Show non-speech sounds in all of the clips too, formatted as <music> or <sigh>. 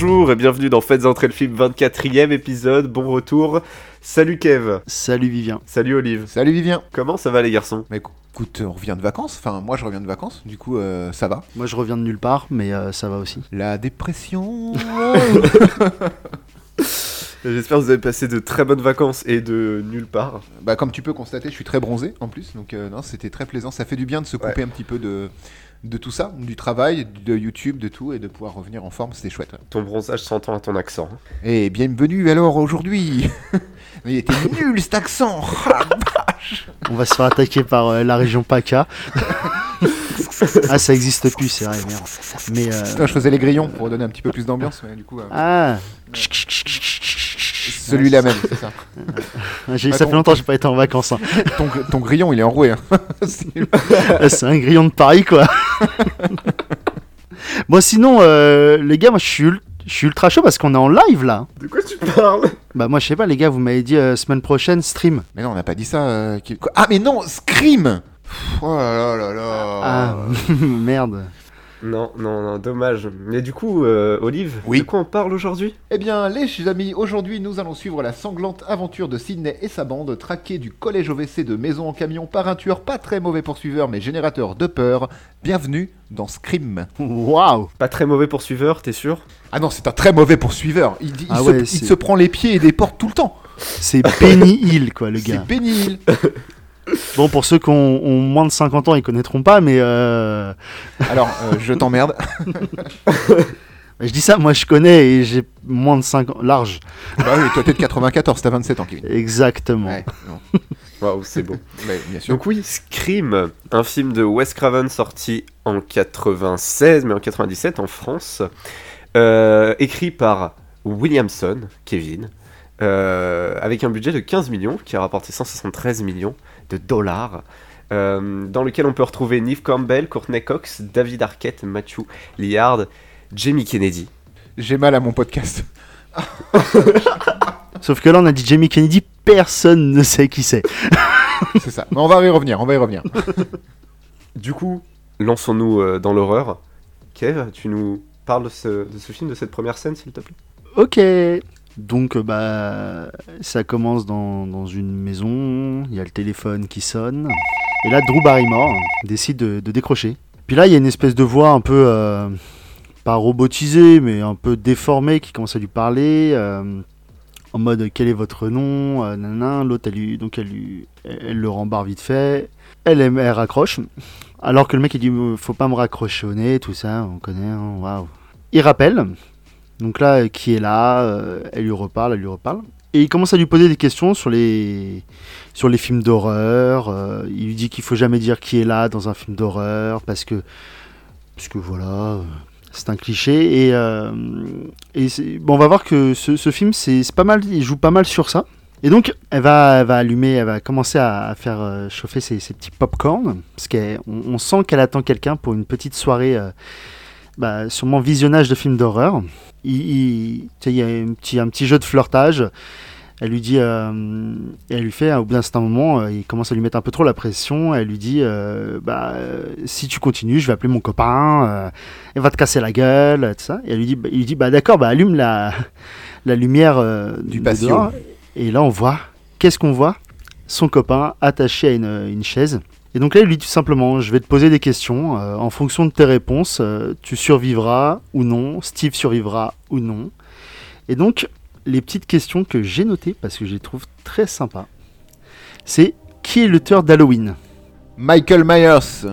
Bonjour et bienvenue dans Faites entrer le film 24e épisode. Bon retour. Salut Kev. Salut Vivien. Salut Olive. Salut Vivien. Comment ça va les garçons? Bah écoute, on revient de vacances. Enfin, moi je reviens de vacances, du coup euh, ça va. Moi je reviens de nulle part, mais euh, ça va aussi. La dépression. <laughs> J'espère que vous avez passé de très bonnes vacances et de nulle part. bah comme tu peux constater, je suis très bronzé en plus, donc euh, non, c'était très plaisant. Ça fait du bien de se couper un petit peu de de tout ça, du travail, de YouTube, de tout, et de pouvoir revenir en forme, c'était chouette. Ton bronzage s'entend à ton accent. hein. Et bienvenue alors aujourd'hui. <laughs> Mais il était nul cet accent. <laughs> On va se faire attaquer par euh, la région PACA. <laughs> ah, ça existe plus, c'est vrai, merde. Mais. euh, Putain, je faisais les grillons pour donner un petit peu plus d'ambiance, mais du coup. euh, Ah Celui-là même, c'est ça. <laughs> j'ai- Ça ton- fait longtemps que j'ai pas été en vacances. hein. Ton, ton grillon, il est enroué. Hein. <laughs> C'est- <laughs> C'est un grillon de Paris, quoi. bon, sinon, euh, les gars, moi je suis, ul- je suis ultra chaud parce qu'on est en live là. De quoi tu parles? Bah, moi je sais pas, les gars, vous m'avez dit euh, semaine prochaine stream. Mais non, on n'a pas dit ça. euh, qui- quoi? Ah, mais non, Scream Pff, Oh là là là là Ah, merde. Non, non, non, dommage. Mais du coup, euh, Olive, Oui. de quoi on parle aujourd'hui? Eh bien, les amis, aujourd'hui, nous allons suivre la sanglante aventure de Sydney et sa bande, traqués du collège OVC de maison en camion par un tueur pas très mauvais poursuiveur, mais générateur de peur. Bienvenue dans Scream. Waouh. Pas très mauvais poursuiveur, t'es sûr? Ah non, c'est un très mauvais poursuiveur. Il, Ah se, ouais, il c'est- se prend les pieds et des portes tout le temps. C'est Benny Hill, quoi, le C'est gars. Benny Hill. <laughs> Bon, pour ceux qui ont, ont moins de 50 ans, ils connaîtront pas, mais euh, Alors, euh, je t'emmerde. <laughs> je dis ça, moi je connais et j'ai moins de 5 ans. Large. bah oui, toi t'es de 94, t'as 27 ans, Kevin. Exactement. Ouais. Waouh, c'est beau. Ouais, bien sûr. Donc oui, Scream, un film de Wes Craven sorti en 96, mais en 97 en France, euh, écrit par Williamson, Kevin, euh, avec un budget de 15 millions, qui a rapporté 173 millions de dollars, euh, dans lequel on peut retrouver Neve Campbell, Courtney Cox, David Arquette, Matthew Liard, Jamie Kennedy. J'ai mal à mon podcast. <laughs> Sauf que là, on a dit Jamie Kennedy, personne ne sait qui c'est. <laughs> C'est ça. Mais on va y revenir, on va y revenir. <laughs> Du coup, lançons-nous euh, dans l'horreur. Kev, tu nous parles de ce, de ce film, de cette première scène, s'il te plaît? Ok. Donc, euh, bah, ça commence dans, dans une maison, il y a le téléphone qui sonne. Et là, Drew Barrymore décide de, de décrocher. Puis là, il y a une espèce de voix un peu, euh, pas robotisée, mais un peu déformée qui commence à lui parler. euh, en mode, quel est votre nom nanana. L'autre, elle, lui- donc elle, lui- elle le rembarre vite fait. Elle, elle raccroche. Alors que le mec, il dit, faut pas me nez, tout ça, on connaît, hein, waouh. Il rappelle. Donc là, euh, qui est là euh, Elle lui reparle, elle lui reparle. Et il commence à lui poser des questions sur les, sur les films d'horreur. euh, il lui dit qu'il faut jamais dire qui est là dans un film d'horreur parce que, parce que voilà, c'est un cliché. Et, bon, on va voir que ce, film, c'est pas mal, il joue pas mal sur ça. Et donc, elle va, allumer, elle va commencer à, faire chauffer ses, petits pop-corn. Parce qu'on on sent qu'elle attend quelqu'un pour une petite soirée, bah, sûrement visionnage de films d'horreur il, y a un petit, un petit jeu de flirtage. Elle lui dit, euh, elle lui fait, au bout d'un certain moment, euh, il commence à lui mettre un peu trop la pression. Elle lui dit, euh, bah, si tu continues, je vais appeler mon copain, il va te casser la gueule, tout ça. Et elle lui dit, bah, il lui dit, bah d'accord, bah allume la, <laughs> la lumière Du patio. Et là, on voit, qu'est-ce qu'on voit? Son copain attaché à une, une chaise. Et donc là, il lui dit tout simplement, je vais te poser des questions. euh, en fonction de tes réponses, euh, tu survivras ou non. Steve survivra ou non. Et donc, les petites questions que j'ai notées, parce que je les trouve très sympas, c'est qui est l'auteur d'Halloween? Michael Myers.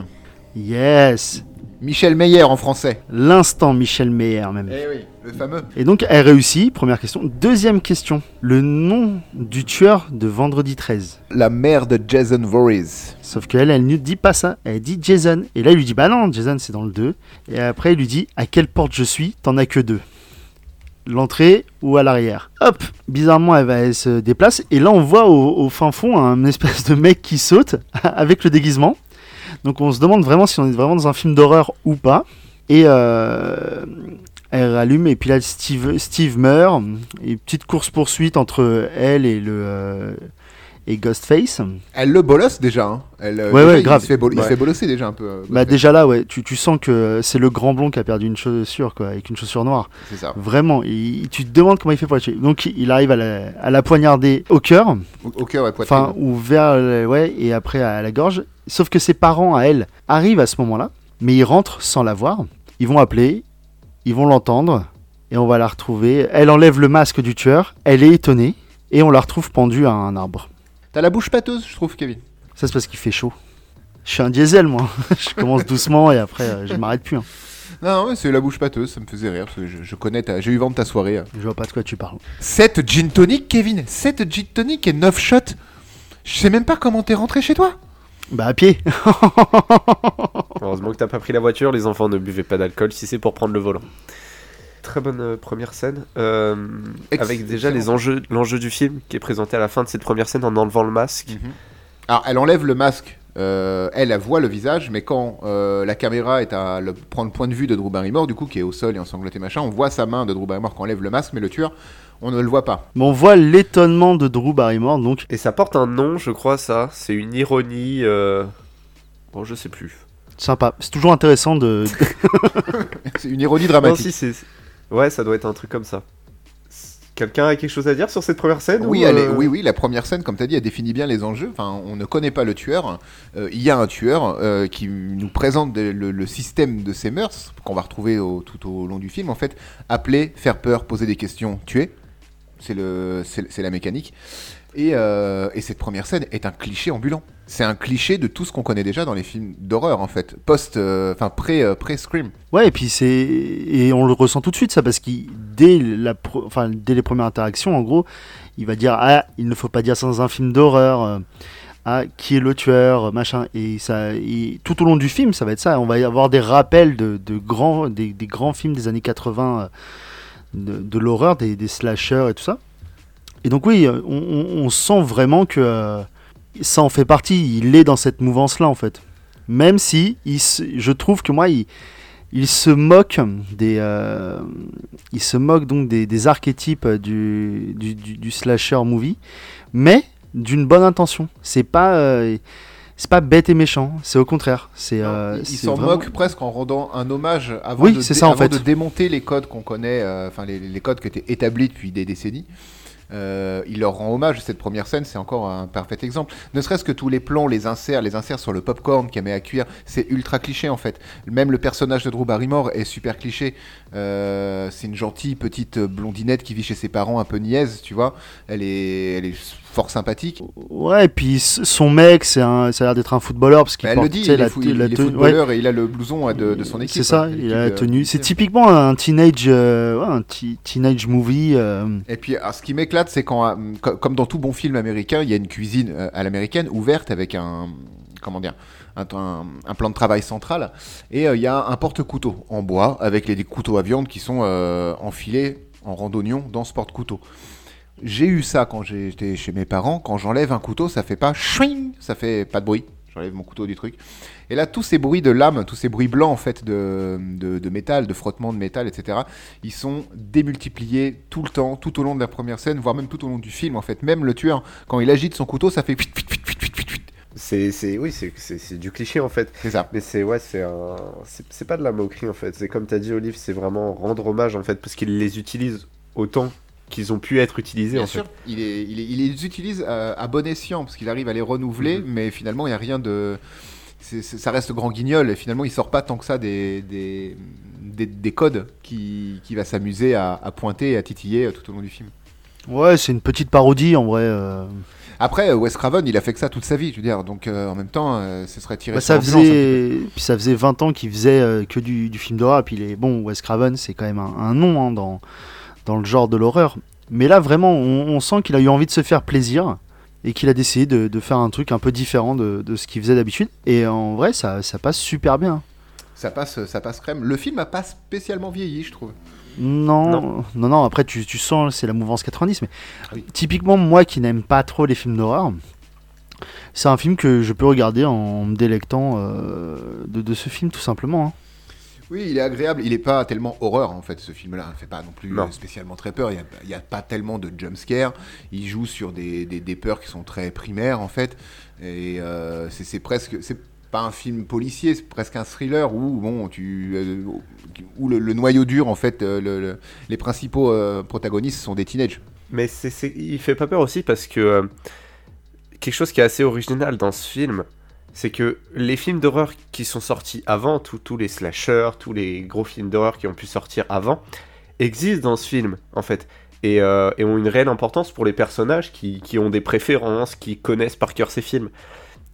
Yes Michel Meyer en français. L'instant Michel Meyer même. Eh oui, le fameux. Et donc, elle réussit, première question. Deuxième question, le nom du tueur de Vendredi 13. La mère de Jason Voorhees. Sauf qu'elle, elle ne dit pas ça. Elle dit Jason. Et là, il lui dit Bah non, Jason, c'est dans le 2. Et après, il lui dit À quelle porte je suis T'en as que deux. L'entrée ou à l'arrière. Hop Bizarrement, elle, va, elle se déplace. Et là, on voit au, au fin fond un espèce de mec qui saute <laughs> avec le déguisement. Donc, on se demande vraiment si on est vraiment dans un film d'horreur ou pas. Et euh, elle rallume. Et puis là, Steve, Steve meurt. Et petite course-poursuite entre elle et le. euh, et Ghostface. Elle le bolosse déjà. Hein. Elle, euh, Ouais, déjà, ouais, il grave. Se fait bol- Il Ouais. se fait bolosser déjà un peu. euh, Bah déjà là, ouais, tu, tu sens que c'est le grand blond qui a perdu une chaussure, quoi, avec une chaussure noire. C'est ça. Vraiment, il- tu te demandes comment il fait pour la tuer. Donc il arrive à la, à la poignarder au cœur, Au, au cœur et poitrine. enfin ou vers, le- ouais, et après à la gorge. Sauf que ses parents, à elle, arrivent à ce moment-là, mais ils rentrent sans la voir. Ils vont appeler, ils vont l'entendre, et on va la retrouver. Elle enlève le masque du tueur, elle est étonnée, et on la retrouve pendue à un arbre. T'as la bouche pâteuse, je trouve, Kevin. Ça c'est parce qu'il fait chaud. Je suis un diesel, moi. <laughs> je commence doucement et après, euh, je m'arrête plus. hein. Non, non, c'est la bouche pâteuse, ça me faisait rire parce que je, je connais, ta- j'ai eu vent de ta soirée. Je vois pas de quoi tu parles. 7 gin tonic, Kevin 7 gin tonic et 9 shots Je sais même pas comment t'es rentré chez toi Bah à pied. <laughs> Heureusement que t'as pas pris la voiture, les enfants ne buvaient pas d'alcool si c'est pour prendre le volant. Très bonne euh, première scène, euh, avec déjà les enjeux, l'enjeu du film qui est présenté à la fin de cette première scène en enlevant le masque. Alors, elle enlève le masque. euh, elle, elle voit le visage, mais quand euh, la caméra est à le, prendre le point de vue de Drew Barrymore, du coup, qui est au sol et ensanglanté machin, on voit sa main de Drew Barrymore quand on enlève le masque, mais le tueur, on ne le voit pas. Mais on voit l'étonnement de Drew Barrymore, donc Et ça porte un nom, je crois, ça. C'est une ironie. euh, Bon, je sais plus. sympa. C'est toujours intéressant de. <laughs> C'est une ironie Non, dramatique. si, c'est. Ouais, ça doit être un truc comme ça. Quelqu'un a quelque chose à dire sur cette première scène Oui, ou, elle est- euh, oui, oui, la première scène, comme tu as dit, elle définit bien les enjeux. Enfin, on ne connaît pas le tueur. Euh, Il y a un tueur euh, qui nous présente de- le, le système de ses mœurs, qu'on va retrouver au- tout au long du film. En fait, appeler, faire peur, poser des questions, tuer. C'est la mécanique. Et, euh, et cette première scène est un cliché ambulant. C'est un cliché de tout ce qu'on connaît déjà dans les films d'horreur, en fait. Post, euh, enfin, pré, euh, pré-scream. Ouais, et puis c'est et on le ressent tout de suite ça parce qu'il dès dès les premières interactions en gros, il va dire ah il ne faut pas dire ça dans un film d'horreur. ah qui est le tueur machin et ça tout au long du film ça va être ça on va avoir des rappels de, grands des, grands films des années 80 euh, de, de l'horreur des, des slashers et tout ça et donc oui euh, on, sent vraiment que euh, ça en fait partie. Il est dans cette mouvance là en fait. Même si il se- je trouve que moi il il se moque des euh, il se moque donc des, des archétypes du, du, du- du slasher movie mais d'une bonne intention. C'est pas euh, c'est pas bête et méchant. C'est au contraire. C'est euh, il s'en vraiment- moque presque en rendant un hommage avant, Oui, de, ça, en fait. de démonter les codes qu'on connaît, enfin les, les codes qui étaient établis depuis des décennies. Euh, il leur rend hommage. Cette première scène, c'est encore un parfait exemple. Ne serait-ce que tous les plans, les inserts, les inserts sur le popcorn qu'elle met à cuire, c'est ultra cliché en fait. Même le personnage de Drew Barrymore est super cliché. Euh, c'est une gentille petite blondinette qui vit chez ses parents, un peu niaise, tu vois. Elle est, elle est fort sympathique. ouais et puis son mec c'est un ça a l'air d'être un footballeur parce qu'il Bah, porte le dit, il est, la, fou- te- il la est tenue- ouais. footballeur et il a le blouson de, de son équipe. c'est ça hein, il a la l'équipe, euh, tenue c'est typiquement un teenage euh, ouais, un teenage movie euh, Et puis, alors, ce qui m'éclate, c'est quand, co- comme dans tout bon film américain, il y a une cuisine à l'américaine ouverte avec un, comment dire, un, un- un plan de travail central, et euh, il y a un porte-couteau en bois avec les, des couteaux à viande qui sont euh, enfilés en randonnion dans ce porte-couteau. J'ai eu ça quand j'étais chez mes parents. Quand j'enlève un couteau, ça fait pas chouing, ça fait pas de bruit. J'enlève mon couteau du truc. Et là, tous ces bruits de lame, tous ces bruits blancs en fait de, de, de métal, de frottement de métal, etc. Ils sont démultipliés tout le temps, tout au long de la première scène, voire même tout au long du film en fait. Même le tueur, quand il agite son couteau, ça fait. C'est, c'est, oui, c'est, du cliché en fait. C'est ça. Mais c'est, ouais, c'est un, c'est, pas de la moquerie en fait. C'est comme t'as dit, Olive, c'est vraiment rendre hommage en fait, parce qu'ils les utilisent autant qu'ils ont pu être utilisés Bien en sûr, fait. il, est, il, est- il les utilise à, à bon escient parce qu'il arrive à les renouveler, Mhm. mais finalement il n'y a rien de. ça reste grand guignol et finalement il sort pas tant que ça des, des, des, des codes qui, qui va s'amuser à, à pointer et à titiller euh, tout au long du film. ouais c'est une petite parodie en vrai euh. Après, euh, Wes Craven, il a fait que ça toute sa vie, je veux dire, donc euh, en même temps, euh, ce serait tiré Bah, sur ça faisait puis ça faisait 20 ans qu'il faisait euh, que du, du film d'horreur et puis les bon Wes Craven c'est quand même un, un nom hein, dans dans le genre de l'horreur mais là vraiment on, on sent qu'il a eu envie de se faire plaisir et qu'il a décidé de, de faire un truc un peu différent de, de ce qu'il faisait d'habitude et en vrai ça, ça passe super bien. Ça passe, ça passe crème. Le film a pas spécialement vieilli, je trouve. non Non. non non, après tu, tu sens c'est la mouvance 90 mais Oui. typiquement moi qui n'aime pas trop les films d'horreur c'est un film que je peux regarder en me délectant euh, de, de ce film tout simplement hein. Oui, il est agréable. Il est pas tellement horreur en fait. Ce film-là, il fait pas non plus Non. spécialement très peur. Il y a, pas tellement de jump scare. Il joue sur des, des, des peurs qui sont très primaires en fait. Et euh, c'est presque, c'est pas un film policier, c'est presque un thriller où bon, tu, euh, où le, le noyau dur en fait, euh, le- le- les principaux euh, protagonistes sont des teenagers. Mais c'est, il fait pas peur aussi parce que quelque chose qui est assez original dans ce film, c'est que les films d'horreur qui sont sortis avant, tous- les slashers, tous les gros films d'horreur qui ont pu sortir avant, existent dans ce film en fait. Et, euh, ont une réelle importance pour les personnages qui, ont des préférences, qui connaissent par cœur ces films.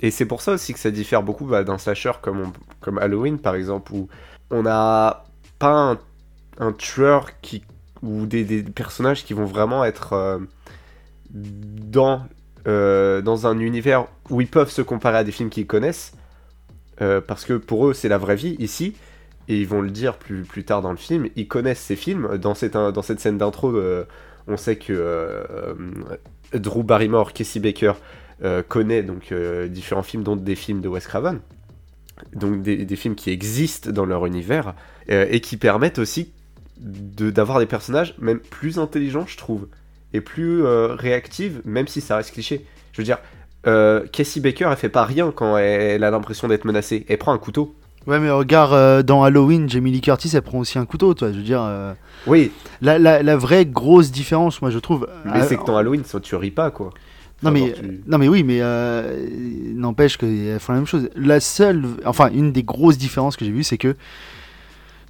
Et c'est pour ça aussi que ça diffère beaucoup bah, d'un slasher comme, comme Halloween par exemple, où on n'a pas un, tueur qui ou des, des personnages qui vont vraiment être euh, dans, euh, dans un univers où ils peuvent se comparer à des films qu'ils connaissent, euh, parce que pour eux c'est la vraie vie ici, et ils vont le dire plus, plus tard dans le film, ils connaissent ces films. Dans cette, dans cette scène d'intro, euh, on sait que Drew Barrymore, Casey Baker, connaît donc différents films, dont des films de Wes Craven. Donc des, des films qui existent dans leur univers et qui permettent aussi d'avoir des personnages même plus intelligents, je trouve, et plus euh, réactifs, même si ça reste cliché. Je veux dire, euh, Casey Baker, elle fait pas rien quand elle, elle a l'impression d'être menacée. Elle prend un couteau. Ouais, mais regarde, euh, dans Halloween, Jamie Lee Curtis, elle prend aussi un couteau, toi. Je veux dire, euh, Oui, la, la, la vraie grosse différence, moi, je trouve. mais c'est que dans Halloween, ça, tu ris pas, quoi. Non mais, tu- non mais oui, mais n'empêche qu'elles font la même chose. La seule, enfin une des grosses différences que j'ai vues, c'est que,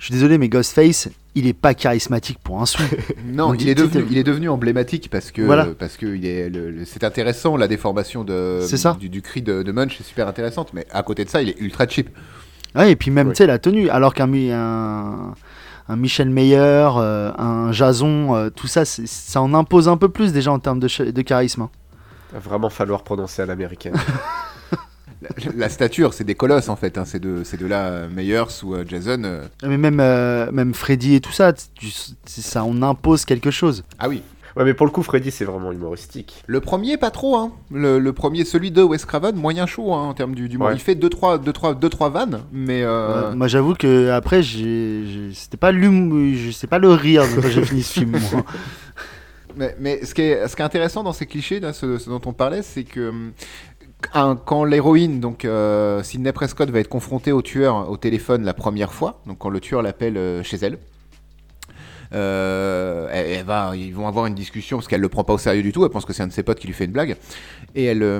je suis désolé, mais Ghostface, il est pas charismatique pour un sou. <laughs> Non, On il est, devenu, il est devenu emblématique parce que Voilà. parce que il est le- le- c'est intéressant la déformation de ça. du, du cri de, de Munch est super intéressante mais à côté de ça il est ultra cheap. ouais, et puis même, Ouais. tu sais, la tenue, alors qu'un Mi- un, un Michel Meyer, euh, un Jason, euh, tout ça, ça en impose un peu plus déjà en termes de charisme. hein. va vraiment falloir prononcer à l'américaine. <laughs> La, la stature c'est des colosses en fait hein, c'est de c'est de là euh, Meyers ou euh, Jason euh, Mais même, euh, même Freddy et tout ça, tu- ça en impose quelque chose. ah oui ouais, mais pour le coup, Freddy, c'est vraiment humoristique. le premier pas trop hein le, le premier celui de Wes Craven moyen chaud hein, en termes du, du Ouais. il fait deux trois deux trois deux trois vannes mais euh, Ouais, moi j'avoue que après j'ai j'ai- c'était pas l'humour je- c'est pas le rire quand j'ai fini ce film moi. <laughs> Mais, mais ce, qui est, ce qui est intéressant dans ces clichés, là, ce, ce dont on parlait, c'est que hum, quand l'héroïne, donc euh, Sidney Prescott, va être confrontée au tueur au téléphone la première fois, donc quand le tueur l'appelle euh, chez elle, euh, ils vont avoir une discussion parce qu'elle le prend pas au sérieux du tout. Elle pense que c'est un de ses potes qui lui fait une blague et elle, euh,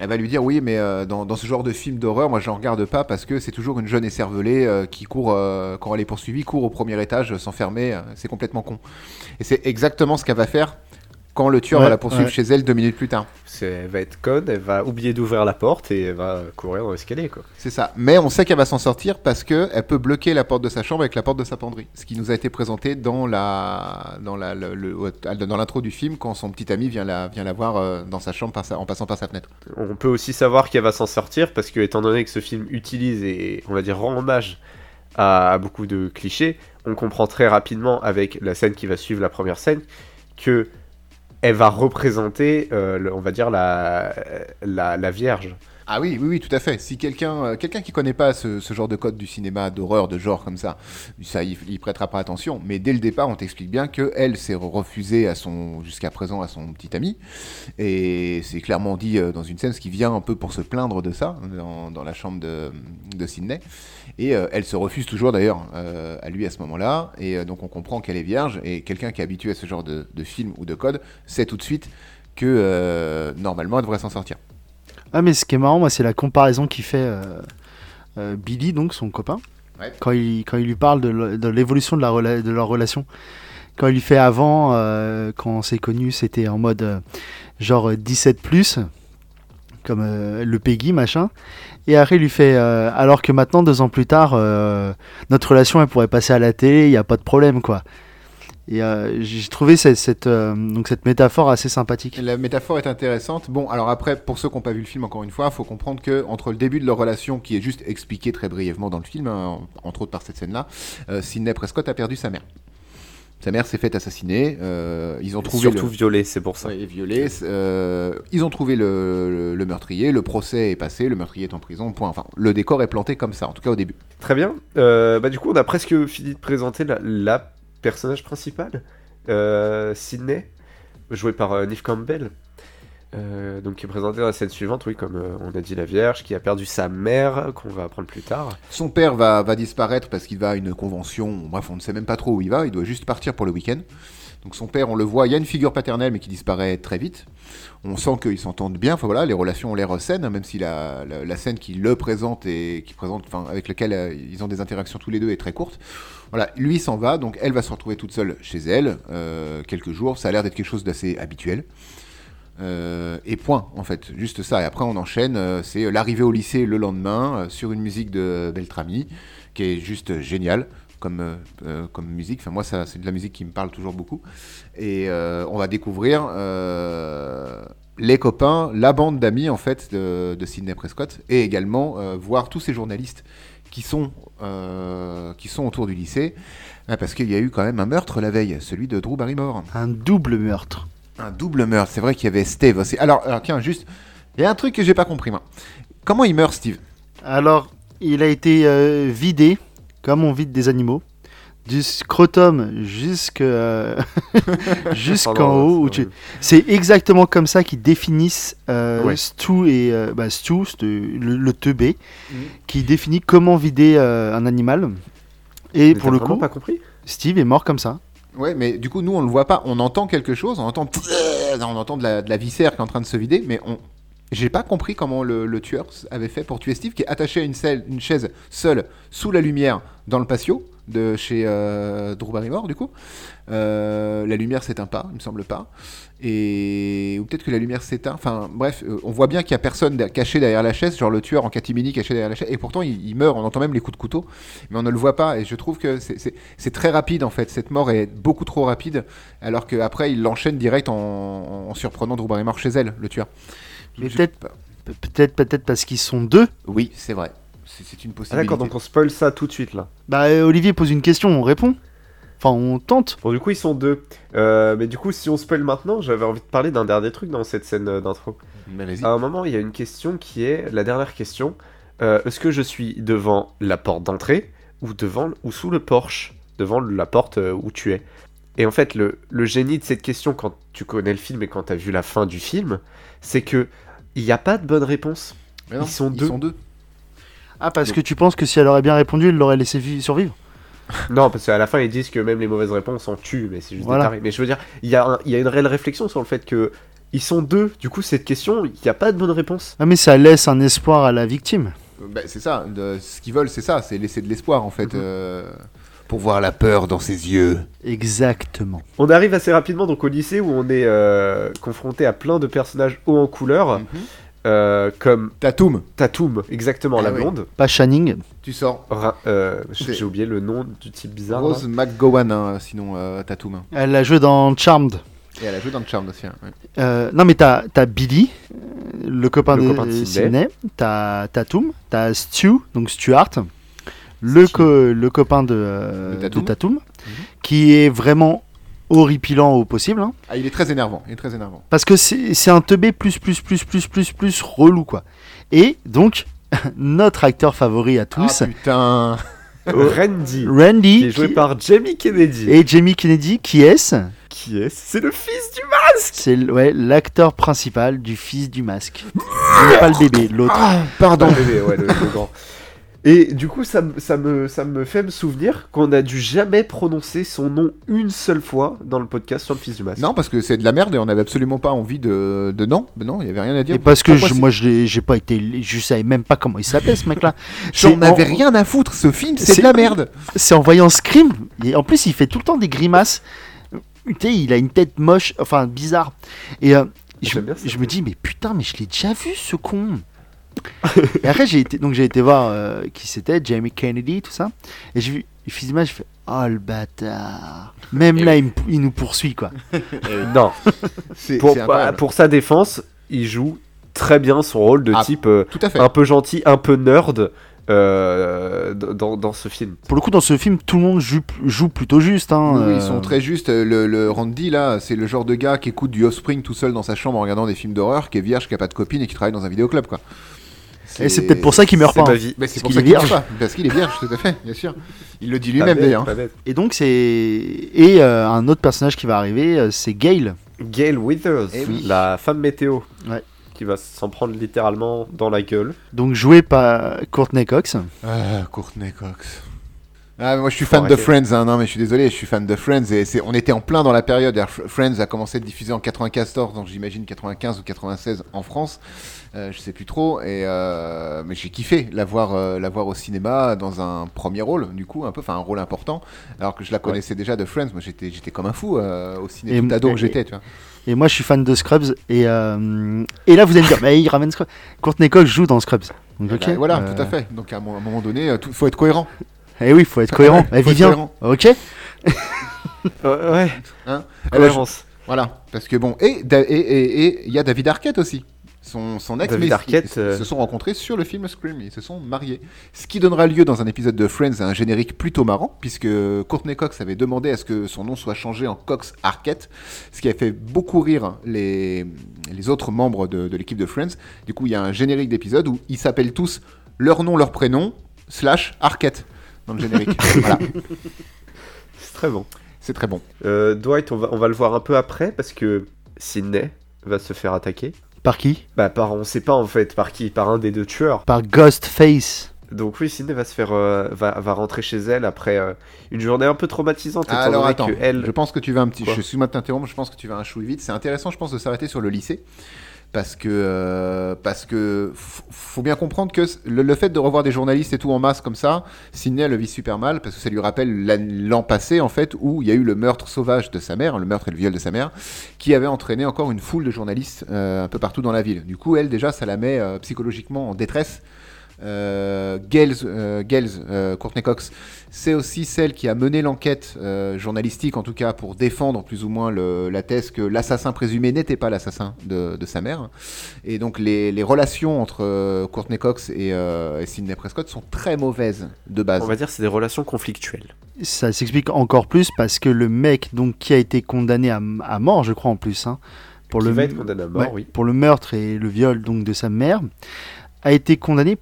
va lui dire oui, mais dans, dans ce genre de film d'horreur, moi, j'en regarde pas parce que c'est toujours une jeune écervelée qui court quand elle est poursuivie, court au premier étage, s'enfermer. c'est complètement con. Et c'est exactement ce qu'elle va faire quand le tueur Ouais, va la poursuivre ouais. chez elle deux minutes plus tard. Elle va être conne, elle va oublier d'ouvrir la porte et elle va courir dans l'escalier, quoi. C'est ça. Mais on sait qu'elle va s'en sortir parce que elle peut bloquer la porte de sa chambre avec la porte de sa penderie. Ce qui nous a été présenté dans la dans la le- le- dans l'intro du film quand son petit ami vient la vient la voir euh, dans sa chambre par sa- en passant par sa fenêtre. On peut aussi savoir qu'elle va s'en sortir parce que, étant donné que ce film utilise et, on va dire, rend hommage à, à beaucoup de clichés, on comprend très rapidement avec la scène qui va suivre la première scène que elle va représenter, euh, on va dire, la, la, Vierge. Ah oui, oui, oui, tout à fait. Si quelqu'un euh, quelqu'un qui connaît pas ce, genre de code du cinéma d'horreur, de genre comme ça, ça il, il prêtera pas attention. Mais dès le départ, on t'explique bien que elle s'est refusée jusqu'à présent à son petit ami, et c'est clairement dit euh, dans une scène ce qui vient un peu pour se plaindre de ça dans, dans la chambre de, de Sydney. Et euh, elle se refuse toujours d'ailleurs euh, à lui à ce moment-là. Et euh, donc on comprend qu'elle est vierge. Et quelqu'un qui est habitué à ce genre de, de film ou de code sait tout de suite que normalement elle devrait s'en sortir. Ah mais ce qui est marrant moi c'est la comparaison qu'il fait Billy donc son copain Ouais. quand il quand il lui parle de l'évolution de la rela- de leur relation. Quand il lui fait avant quand on s'est connus c'était en mode genre euh, 17 plus comme le Peggy machin et il lui fait euh, alors que maintenant deux ans plus tard euh, notre relation elle pourrait passer à la télé il y a pas de problème quoi. Et euh, j'ai trouvé cette, donc cette métaphore assez sympathique. La métaphore est intéressante. Bon, alors après, pour ceux qui n'ont pas vu le film, encore une fois, il faut comprendre que entre le début de leur relation, qui est juste expliqué très brièvement dans le film, hein, entre autres par cette scène-là, Sidney Prescott a perdu sa mère. Sa mère s'est faite assassiner. euh, ils ont trouvé Surtout le... violé, c'est pour ça. Ouais, et violé. euh, ils ont trouvé le, le- le meurtrier. Le procès est passé. Le meurtrier est en prison. Point. Enfin, le décor est planté comme ça, en tout cas au début. Très bien. Euh, bah, du coup, on a presque fini de présenter la, la personnage principal, euh, Sydney, joué par euh, Neve Campbell. Euh, donc, qui est présenté dans la scène suivante, oui, comme euh, on a dit, la Vierge, qui a perdu sa mère, qu'on va apprendre plus tard. Son père va, disparaître parce qu'il va à une convention. Bref, on ne sait même pas trop où il va. Il doit juste partir pour le week-end. Donc son père, on le voit, il y a une figure paternelle, mais qui disparaît très vite. On sent qu'ils s'entendent bien. Enfin voilà, les relations ont l'air saines, même si la, scène qui le présente et qui présente, enfin avec laquelle euh, ils ont des interactions tous les deux est très courte. Voilà, lui s'en va, donc elle va se retrouver toute seule chez elle quelques jours. Ça a l'air d'être quelque chose d'assez habituel. Euh, et point, en fait, juste ça. Et après, on enchaîne. euh, c'est l'arrivée au lycée le lendemain euh, sur une musique de Beltrami qui est juste géniale comme, euh, euh, comme musique. Enfin, moi, ça, c'est de la musique qui me parle toujours beaucoup. Et euh, on va découvrir euh, les copains, la bande d'amis en fait de, de Sidney Prescott, et également euh, voir tous ces journalistes qui sont, euh, qui sont autour du lycée. Ah, Parce qu'il y a eu quand même un meurtre la veille, celui de Drew Barrymore. Un double meurtre. Un double meurtre, c'est vrai qu'il y avait Steve aussi. Alors, alors, tiens, juste, il y a un truc que j'ai pas compris, moi. Comment il meurt, Steve? Alors, il a été euh, vidé, comme on vide des animaux, du scrotum euh, <laughs> jusqu'en haut. où c'est- tu- C'est exactement comme ça qu'ils définissent euh, Ouais. Stu et euh, bah, Stu, le, le teubé, Mhm. qui définit comment vider euh, un animal. Et Mais pour le coup, pas compris? Steve est mort comme ça. Ouais, mais du coup, nous, on le voit pas. On entend quelque chose, on entend, on entend de la, viscère qui est en train de se vider, mais on. J'ai pas compris comment le, tueur avait fait pour tuer Steve, qui est attaché à une chaise seule sous la lumière dans le patio de chez euh, Drew Barrymore, du coup. Euh, la lumière s'éteint pas, il me semble pas. Et ou peut-être que la lumière s'éteint. Enfin, bref, euh, on voit bien qu'il y a personne caché derrière la chaise, genre le tueur en catimini caché derrière la chaise. Et pourtant, il, il meurt. On entend même les coups de couteau, mais on ne le voit pas. Et je trouve que c'est- très rapide en fait. Cette mort est beaucoup trop rapide, alors qu'après il l'enchaîne direct en, en surprenant Drew Barrymore chez elle, le tueur. Mais peut-être- Pe- Peut-être peut-être parce qu'ils sont deux. Oui, c'est vrai. C'est c'est une Ah, possibilité. d'accord, donc on spoil ça tout de suite là. Bah, euh, Olivier pose une question, on répond. Enfin, on tente. Bon, du coup, ils sont deux. Euh, mais du coup, si on spoil maintenant, j'avais envie de parler d'un dernier truc dans cette scène euh, d'intro. À un moment, il y a une question qui est la dernière question. Euh, Est-ce que je suis devant la porte d'entrée ou devant ou sous le porche, devant la porte où tu es? Et en fait, le, le génie de cette question, quand tu connais le film et quand tu as vu la fin du film, c'est que il n'y a pas de bonne réponse. Mais non, ils sont deux. Ils sont deux. Ah, parce Donc- que tu penses que si elle aurait bien répondu, elle l'aurait laissé vi- survivre <laughs> Non, parce qu'à la fin, ils disent que même les mauvaises réponses en tuent, mais c'est juste Voilà. des tarés. Mais je veux dire, il y, a un- il y a une réelle réflexion sur le fait que ils sont deux. Du coup, cette question, il n'y a pas de bonne réponse. Ah, mais ça laisse un espoir à la victime. Bah, c'est ça. de- ce qu'ils veulent, c'est ça. C'est laisser de l'espoir en fait. Mhm. euh, pour voir la peur dans ses yeux. Exactement. On arrive assez rapidement donc au lycée où on est euh, confronté à plein de personnages hauts en couleur, Mhm. Euh, comme Tatum, Tatum, exactement, la Ah oui. blonde. Pas Channing. tu sors. Ra- euh, J'ai oublié le nom du type bizarre. là. Rose McGowan, hein, sinon euh, Tatum. Elle a joué dans Charmed. Et elle a joué dans Charmed aussi. hein, ouais. Euh, non, mais t'as as Billy, le copain Le de, copain de Sydney. T'as Tatum. T'as Stu, donc Stuart. Le, co- le copain de, euh, De Tatum. de Tatum, Mhm. qui est vraiment horripilant au possible. hein. Ah, il est très énervant. Il est très énervant. Parce que c'est un teubé plus, plus, plus, plus, plus, plus relou, quoi. Et donc, <laughs> notre acteur favori à tous, Ah putain. <laughs> Randy, Randy, qui est joué qui- par Jamie Kennedy. et Jamie Kennedy, qui est-ce? Qui est C'est le fils du masque C'est ouais, l'acteur principal du fils du masque. Non, pas le bébé, l'autre. Ah, pardon. Le bébé, ouais, le, le grand. Et du coup, ça, me- ça, me, ça me fait me souvenir qu'on a dû jamais prononcer son nom une seule fois dans le podcast sur le fils du masque. Non, parce que c'est de la merde et on avait absolument pas envie de, de non. Non, il y avait rien à dire. Et parce que je- moi, je j'ai pas été. Je savais même pas comment il s'appelait, ce mec-là. <laughs> J'en avais rien à foutre. Ce film, c'est de la merde. C'est en voyant Scream. Et en plus, il fait tout le temps des grimaces. Tu sais, il a une tête moche, enfin bizarre. Et euh, je, bien je me dis, mais putain, mais je l'ai déjà vu ce con. Et après, j'ai été, donc j'ai été voir euh, qui c'était, Jamie Kennedy, tout ça. Et j'ai vu d'image, je fais, oh le bâtard. Même là, il, me- il nous poursuit, quoi. <laughs> Non, pour, sa défense, il joue très bien son rôle de Ah, type euh, Tout à fait. un peu gentil, un peu nerd, euh, dans, dans ce film. Pour le coup, dans ce film, tout le monde joue, joue plutôt juste. Hein, Oui, euh, ils sont très justes. Le, le Randy, là, c'est le genre de gars qui écoute du Offspring tout seul dans sa chambre en regardant des films d'horreur, qui est vierge, qui a pas de copine et qui travaille dans un vidéoclub, quoi. Et c'est peut-être pour ça qu'il meurt C'est pas. hein. vie. Mais c'est Parce pour qu'il ça est qu'il meurt vierge. pas. Parce qu'il est vierge, tout à fait, bien sûr. Il le dit lui-même d'ailleurs. Et donc, c'est. Et euh, un autre personnage qui va arriver, euh, c'est Gale. Gail Withers, Eh oui. la femme météo, Ouais. qui va s'en prendre littéralement dans la gueule. Donc, joué par Courtney Cox. Ah, Courtney Cox. Ah, moi je suis fan de. Friends, hein. non mais je suis désolé, je suis fan de Friends et c'est, on était en plein dans la période. Friends a commencé à être diffusé en 94, donc j'imagine 95 ou 96 en France, euh, je sais plus trop. Et euh, mais j'ai kiffé la voir, euh, la voir au cinéma dans un premier rôle, du coup un peu, enfin un rôle important, alors que je la connaissais déjà de Friends. Moi j'étais, j'étais comme un fou euh, au cinéma, tout ado que j'étais, tu vois. Et moi, je suis fan de Scrubs. Et, et là, vous allez me dire, mais il ramène Scrubs. Courtney Cox joue dans Scrubs. Donc, ok. Bah, voilà, tout à fait. Donc à un moment donné, il faut être cohérent. Eh oui, faut être cohérent. <laughs> Ouais, Eh, faut être Vivien, cohérent. ok <laughs> Ouais, ouais. Hein cohérence. Voilà, parce que bon, et Da- et- et et il y a David Arquette aussi. Son, son ex, David mais Arquette, ils, euh, se sont rencontrés sur le film Scream, ils se sont mariés. Ce qui donnera lieu dans un épisode de Friends à un générique plutôt marrant, puisque Courtney Cox avait demandé à ce que son nom soit changé en Cox Arquette, ce qui a fait beaucoup rire les, les autres membres de, de l'équipe de Friends. Du coup, il y a un générique d'épisode où ils s'appellent tous leur nom, leur prénom, slash Arquette, dans le générique. <laughs> voilà, C'est très bon. c'est très bon. Euh, Dwight, on va, on va le voir un peu après parce que Sydney va se faire attaquer. Par qui? Bah, par, on sait pas en fait par qui, par un des deux tueurs. Par Ghostface. Donc oui, Sydney va se faire, euh, va, va rentrer chez elle après euh, une journée un peu traumatisante. étant Alors attends, elle, je pense que tu vas un petit. Quoi Je suis de t'interrompre. Je pense que tu vas un chouille vite. C'est intéressant, je pense, de s'arrêter sur le lycée. Parce que, euh, parce que faut bien comprendre que le, fait de revoir des journalistes et tout en masse comme ça, Sydney elle le vit super mal parce que ça lui rappelle l'an- l'an passé en fait où il y a eu le meurtre sauvage de sa mère, le meurtre et le viol de sa mère, qui avait entraîné encore une foule de journalistes euh, un peu partout dans la ville. Du coup, elle déjà, ça la met euh, psychologiquement en détresse. Euh, Gales, euh, Gales, euh, Courtney Cox, c'est aussi celle qui a mené l'enquête euh, journalistique, en tout cas pour défendre plus ou moins le- la thèse que l'assassin présumé n'était pas l'assassin de, de sa mère. Et donc les, les relations entre euh, Courtney Cox et, euh, et Sidney Prescott sont très mauvaises de base. on va dire, c'est des relations conflictuelles. Ça s'explique encore plus parce que le mec donc qui a été condamné à, à mort, je crois en plus, hein, pour Qui le va être condamné à mort, ouais, oui. pour le meurtre et le viol donc de sa mère, a été condamné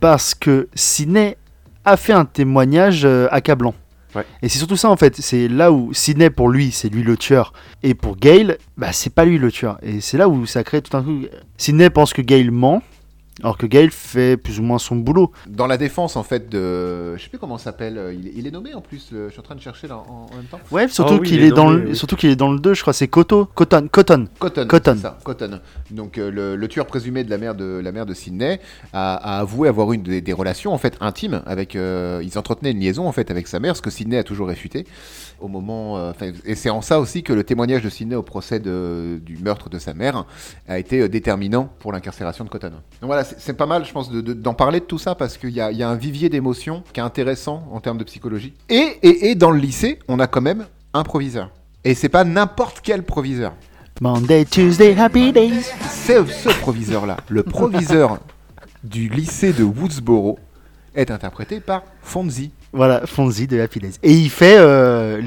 parce que Sidney a fait un témoignage euh, accablant. Ouais. Et c'est surtout ça en fait, c'est là où Sidney pour lui c'est lui le tueur et pour Gail bah c'est pas lui le tueur et c'est là où ça crée tout un truc. Sidney pense que Gail ment alors que Gail fait plus ou moins son boulot. Dans la défense en fait de, je sais plus comment ça s'appelle, euh, il, est- il est nommé en plus. le- je suis en train de chercher là en, en même temps. Ouais, surtout oui, qu'il il est est, dans le oui. surtout qu'il est dans le 2, je crois c'est Cotton, Cotton, Cotton. Cotton. Cotton. c'est ça, Cotton. Donc euh, le, le tueur présumé de la mère de la mère de Sydney a, a avoué avoir eu des, des relations en fait intimes avec. euh, ils entretenaient une liaison en fait avec sa mère, ce que Sydney a toujours réfuté. Au moment, euh, et c'est en ça aussi que le témoignage de Sydney au procès de- du meurtre de sa mère a été euh, déterminant pour l'incarcération de Cotton. Donc voilà, c'est pas mal, je pense, de- de- d'en parler de tout ça parce qu'il y a, il y a un vivier d'émotions qui est intéressant en termes de psychologie. Et, et, et dans le lycée, on a quand même un proviseur. Et c'est pas n'importe quel proviseur. Monday, Tuesday, Happy Days. C'est ce proviseur-là, le proviseur du lycée de Woodsboro, est interprété par Fonzie. Voilà, Fonzie de Happy Days. Et il fait euh,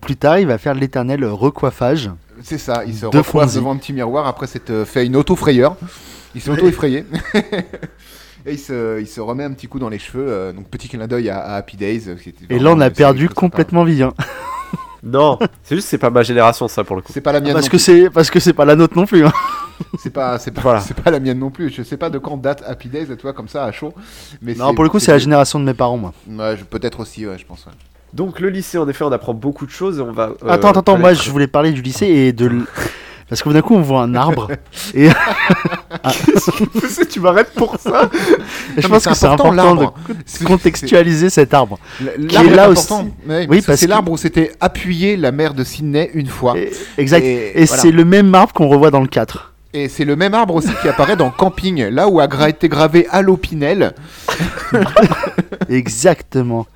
plus tard, il va faire l'éternel recoiffage. C'est ça, il se De recoiffe Fonzie. devant un petit miroir après s'être euh, fait une auto-frayeur. Il s'est auto-effrayé. <laughs> Et il se, il se remet un petit coup dans les cheveux. euh, donc petit clin d'œil à, à Happy Days. qui était Et là, vraiment on a une série perdu complètement Vivien. Non, c'est juste c'est pas ma génération ça pour le coup. C'est pas la mienne Parce non que plus. c'est parce que c'est pas la nôtre non plus. hein. <laughs> C'est pas, c'est pas, Voilà. c'est pas la mienne non plus. Je sais pas de quand date Happy Days, toi, comme ça, à chaud. Mais Non, pour le coup, c'est la génération de mes parents, moi. Ouais, je- Peut-être aussi, ouais, je pense. ouais. Donc le lycée, en effet, on apprend beaucoup de choses et on va. euh, attends, attends, attends, moi je voulais parler du lycée et de. <laughs> Parce que d'un coup, on voit un arbre. <laughs> et <laughs> tu m'arrêtes pour ça <laughs> je pense que c'est important, l'arbre. de contextualiser cet arbre. l'arbre est là important. aussi. Ouais, Oui, parce que c'est que- l'arbre où s'était appuyé la mère de Sydney une fois. Et- exact. Et Et, voilà. c'est le même arbre qu'on revoit dans le 4. Et c'est le même arbre aussi qui apparaît dans Camping, là où a été gravé à l'opinel. Exactement.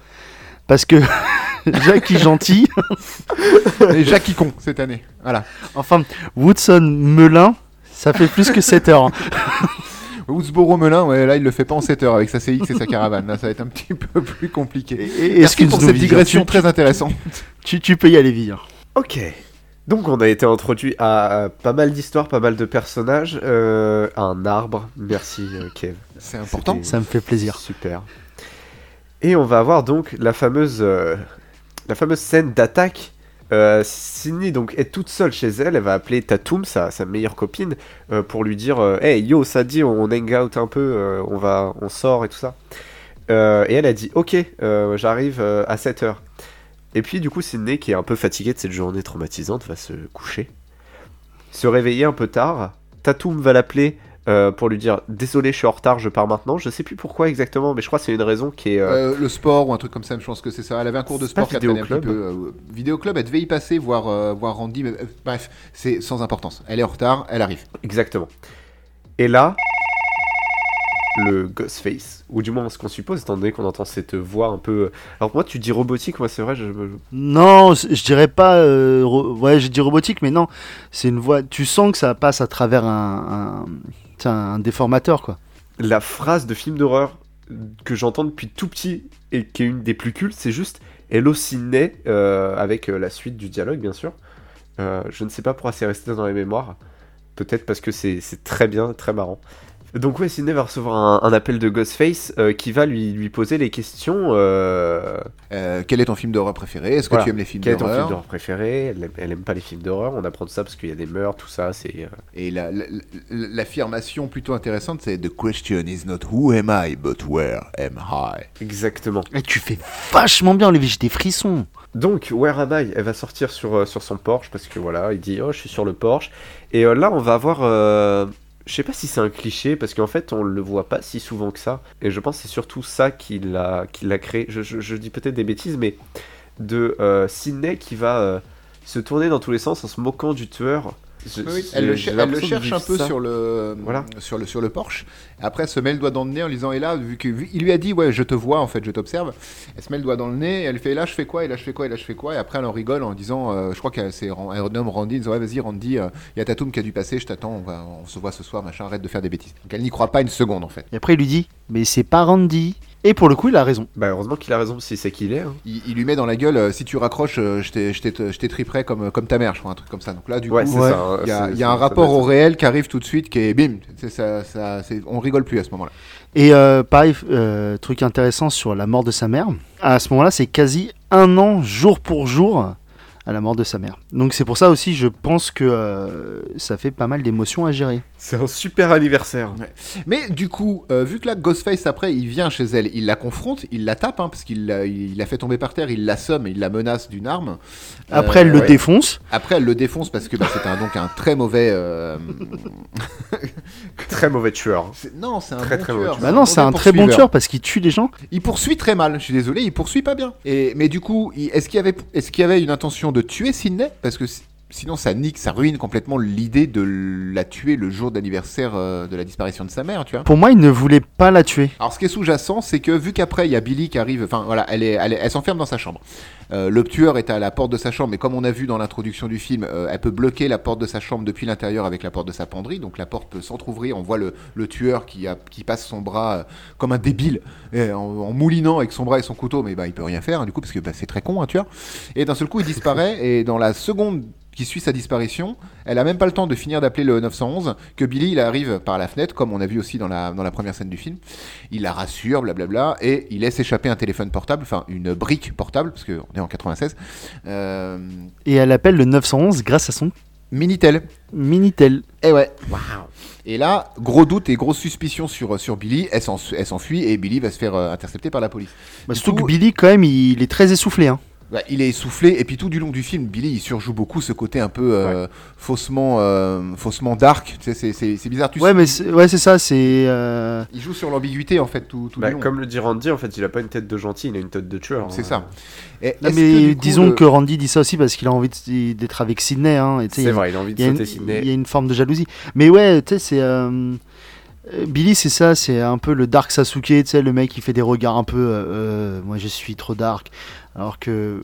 Parce que Jackie Gentil, et Jackie Con cette année. Voilà. enfin, Woodson Melun, ça fait plus que 7 heures. hein. <laughs> Woodsboro Melun, ouais, là il le fait pas en 7 heures avec sa CX et sa caravane. Là, ça va être un petit peu plus compliqué. Et- et- Merci pour cette digression tu- très intéressante. Tu, tu peux y aller, Vivien. Ok. Donc on a été introduit à pas mal d'histoires, pas mal de personnages, euh, à un arbre. Merci euh, Kev. C'est important. Ça me fait plaisir. Super. Et on va avoir donc la fameuse, euh, la fameuse scène d'attaque. Euh, Sydney donc est toute seule chez elle, elle va appeler Tatum, sa, meilleure copine, euh, pour lui dire euh, Hey yo, ça dit, on hang out un peu, on va, on sort et tout ça. Et elle a dit Ok, j'arrive à 7h. Et puis du coup, Sydney, qui est un peu fatiguée de cette journée traumatisante, va se coucher. Se réveiller un peu tard. Tatum va l'appeler euh, pour lui dire Désolé, je suis en retard, je pars maintenant. Je sais plus pourquoi exactement, mais je crois que c'est une raison qui est. euh, Euh, le sport ou un truc comme ça, je pense que c'est ça. Elle avait un cours de sport pas qui a traîné un Vidéo petit peu. euh, Vidéo Club, elle devait y passer, voir, euh, voir Randy. Mais, euh, bref, c'est sans importance. Elle est en retard, elle arrive. Exactement. Et là, le Ghostface, ou du moins ce qu'on suppose, étant donné qu'on entend cette voix un peu. Alors moi, tu dis robotique, moi c'est vrai, je. je- Non, je dirais pas. euh, ro- ouais, j'ai dit robotique, mais non. C'est une voix. Tu sens que ça passe à travers un, un, un déformateur, quoi. La phrase de film d'horreur que j'entends depuis tout petit et qui est une des plus cultes, c'est juste Hello Sydney, euh, avec euh, la suite du dialogue, bien sûr. Euh, je ne sais pas pourquoi c'est resté dans les mémoires. Peut-être parce que c'est très bien, très marrant. Donc ouais, Sydney va recevoir un, un appel de Ghostface euh, qui va lui, lui poser les questions. euh, Euh, quel est ton film d'horreur préféré? Est-ce que Voilà. tu aimes les films Quel est ton film d'horreur d'horreur préféré? Elle aime, elle aime pas les films d'horreur, on apprend de ça parce qu'il y a des meurtres, tout ça, c'est... euh, Et la- la- la- l'affirmation plutôt intéressante, c'est The question is not who am I, but where am I? Exactement. Et tu fais vachement bien, Olivier, j'ai des frissons. Donc, Where Am I? Elle va sortir sur, euh, sur son Porsche parce que voilà, il dit « Oh, je suis sur le Porsche ». Et euh, là, on va avoir... Je sais pas si c'est un cliché parce qu'en fait, on le voit pas si souvent que ça. Et je pense que c'est surtout ça qui l'a créé. Je dis peut-être des bêtises, mais de euh, Sydney qui va euh, se tourner dans tous les sens en se moquant du tueur. Je- Oui, j'ai- elle le, cher- elle cherche un peu ça. sur le, Voilà. sur, le, sur le Porsche. Après, elle se met le doigt dans le nez en disant Et là, vu que vu- il lui a dit Ouais, je te vois, en fait, je t'observe. Elle se met le doigt dans le nez, et elle fait Là, je fais quoi Et là, je fais quoi Et là, je fais quoi Et après, elle en rigole en disant euh, Je crois qu'elle nomme Randy. Elle dit Ouais, vas-y, Randy, euh, il y a Tatum qui a dû passer, je t'attends, on, on se voit ce soir, machin, arrête de faire des bêtises. Donc, elle n'y croit pas une seconde, en fait. Et après, il lui dit Mais c'est pas Randy. Et pour le coup, il a raison. Bah heureusement qu'il a raison si c'est qu'il est. hein. Il, il lui met dans la gueule euh, Si tu raccroches, euh, je t'ai- t'ai- je t'étriperai comme, comme ta mère, je crois, un truc comme ça. Donc là, du Ouais, coup, ouais. ça. hein. Il y a, y ça- un ça rapport au réel qui arrive tout de suite, qui est bim. C'est ça, ça- on rigole plus à ce moment-là. Et euh, pareil, euh, truc intéressant sur la mort de sa mère. À ce moment-là, c'est quasi un an, jour pour jour, à la mort de sa mère. Donc c'est pour ça aussi, je pense que euh, ça fait pas mal d'émotions à gérer. C'est un super anniversaire. Mais du coup, euh, vu que là, Ghostface, après, il vient chez elle, il la confronte, il la tape, hein, parce qu'il l'a il l'a fait tomber par terre, il l'assomme, il la menace d'une arme. Après, Euh, elle le ouais. défonce. Après, elle le défonce parce que bah, c'est un, donc un très mauvais. euh, <laughs> Très mauvais tueur. c'est- Non, c'est un Très, bon très tueur. mauvais Bah non, c'est un très bon tueur parce qu'il tue les gens. Il poursuit très mal, je suis désolé, il poursuit pas bien. Et, mais du coup, il- est-ce qu'il y, avait- est-ce qu'il y avait une intention de tuer Sidney Parce que sinon, ça nique, ça ruine complètement l'idée de la tuer le jour d'anniversaire euh, de la disparition de sa mère, tu vois. Pour moi, il ne voulait pas la tuer. Alors, ce qui est sous-jacent, c'est que vu qu'après, il y a Billy qui arrive, enfin voilà, elle, est, elle, elle s'enferme dans sa chambre. Euh, le tueur est à la porte de sa chambre, mais comme on a vu dans l'introduction du film, euh, elle peut bloquer la porte de sa chambre depuis l'intérieur avec la porte de sa penderie, donc la porte peut s'entrouvrir. On voit le, le tueur qui, a, qui passe son bras euh, comme un débile, en, en moulinant avec son bras et son couteau, mais bah, il peut rien faire, hein, du coup, parce que bah, c'est très con, un tueur. Et d'un seul coup, il disparaît, et dans la seconde qui suit sa disparition, elle a même pas le temps de finir d'appeler le 911 que Billy il arrive par la fenêtre, comme on a vu aussi dans la, dans la première scène du film. Il la rassure, blablabla, et il laisse échapper un téléphone portable, enfin une brique portable, parce qu'on est en 96. Euh, Et elle appelle le 911 grâce à son Minitel. Minitel. Et ouais. Et là, gros doute et grosse suspicion sur, sur Billy. Elle s'en- elle s'enfuit et Billy va se faire euh, intercepter par la police. Bah, surtout coup- que Billy, quand même, il est très essoufflé. Hein. Ouais, il est essoufflé et puis tout du long du film, Billy il surjoue beaucoup ce côté un peu euh, faussement, euh, faussement dark. Tu sais, c'est- c'est c'est bizarre. Tu Ouais, sais, mais c'est ouais, c'est ça, c'est. euh, Il joue sur l'ambiguïté en fait tout, tout Bah, du long. comme le dit Randy, en fait, il a pas une tête de gentil, il a une tête de tueur. C'est hein. ça. Et Non, est-ce mais que, du coup, disons le- que Randy dit ça aussi parce qu'il a envie de- d'être avec Sydney. Hein, C'est a- vrai, il a envie de sauter Sydney. il y a une forme de jalousie. Mais ouais, tu sais, c'est. Euh, Billy, c'est ça, c'est un peu le Dark Sasuke, tu sais, le mec qui fait des regards un peu. euh, euh, moi, je suis trop dark. Alors que.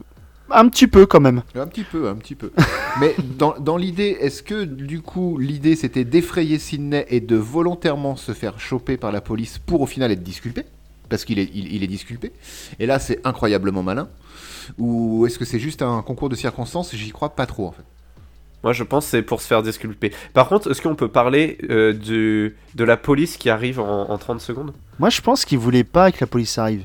Un petit peu quand même. Un petit peu, un petit peu. <laughs> Mais dans, l'idée, est-ce que du coup, l'idée c'était d'effrayer Sidney et de volontairement se faire choper par la police pour au final être disculpé? Parce qu'il est, est disculpé. Et là, c'est incroyablement malin. Ou est-ce que c'est juste un concours de circonstances? J'y crois pas trop en fait. Moi, je pense c'est pour se faire disculper. Par contre, est-ce qu'on peut parler euh, de la police qui arrive en, en 30 secondes? Moi, je pense qu'il voulait pas que la police arrive.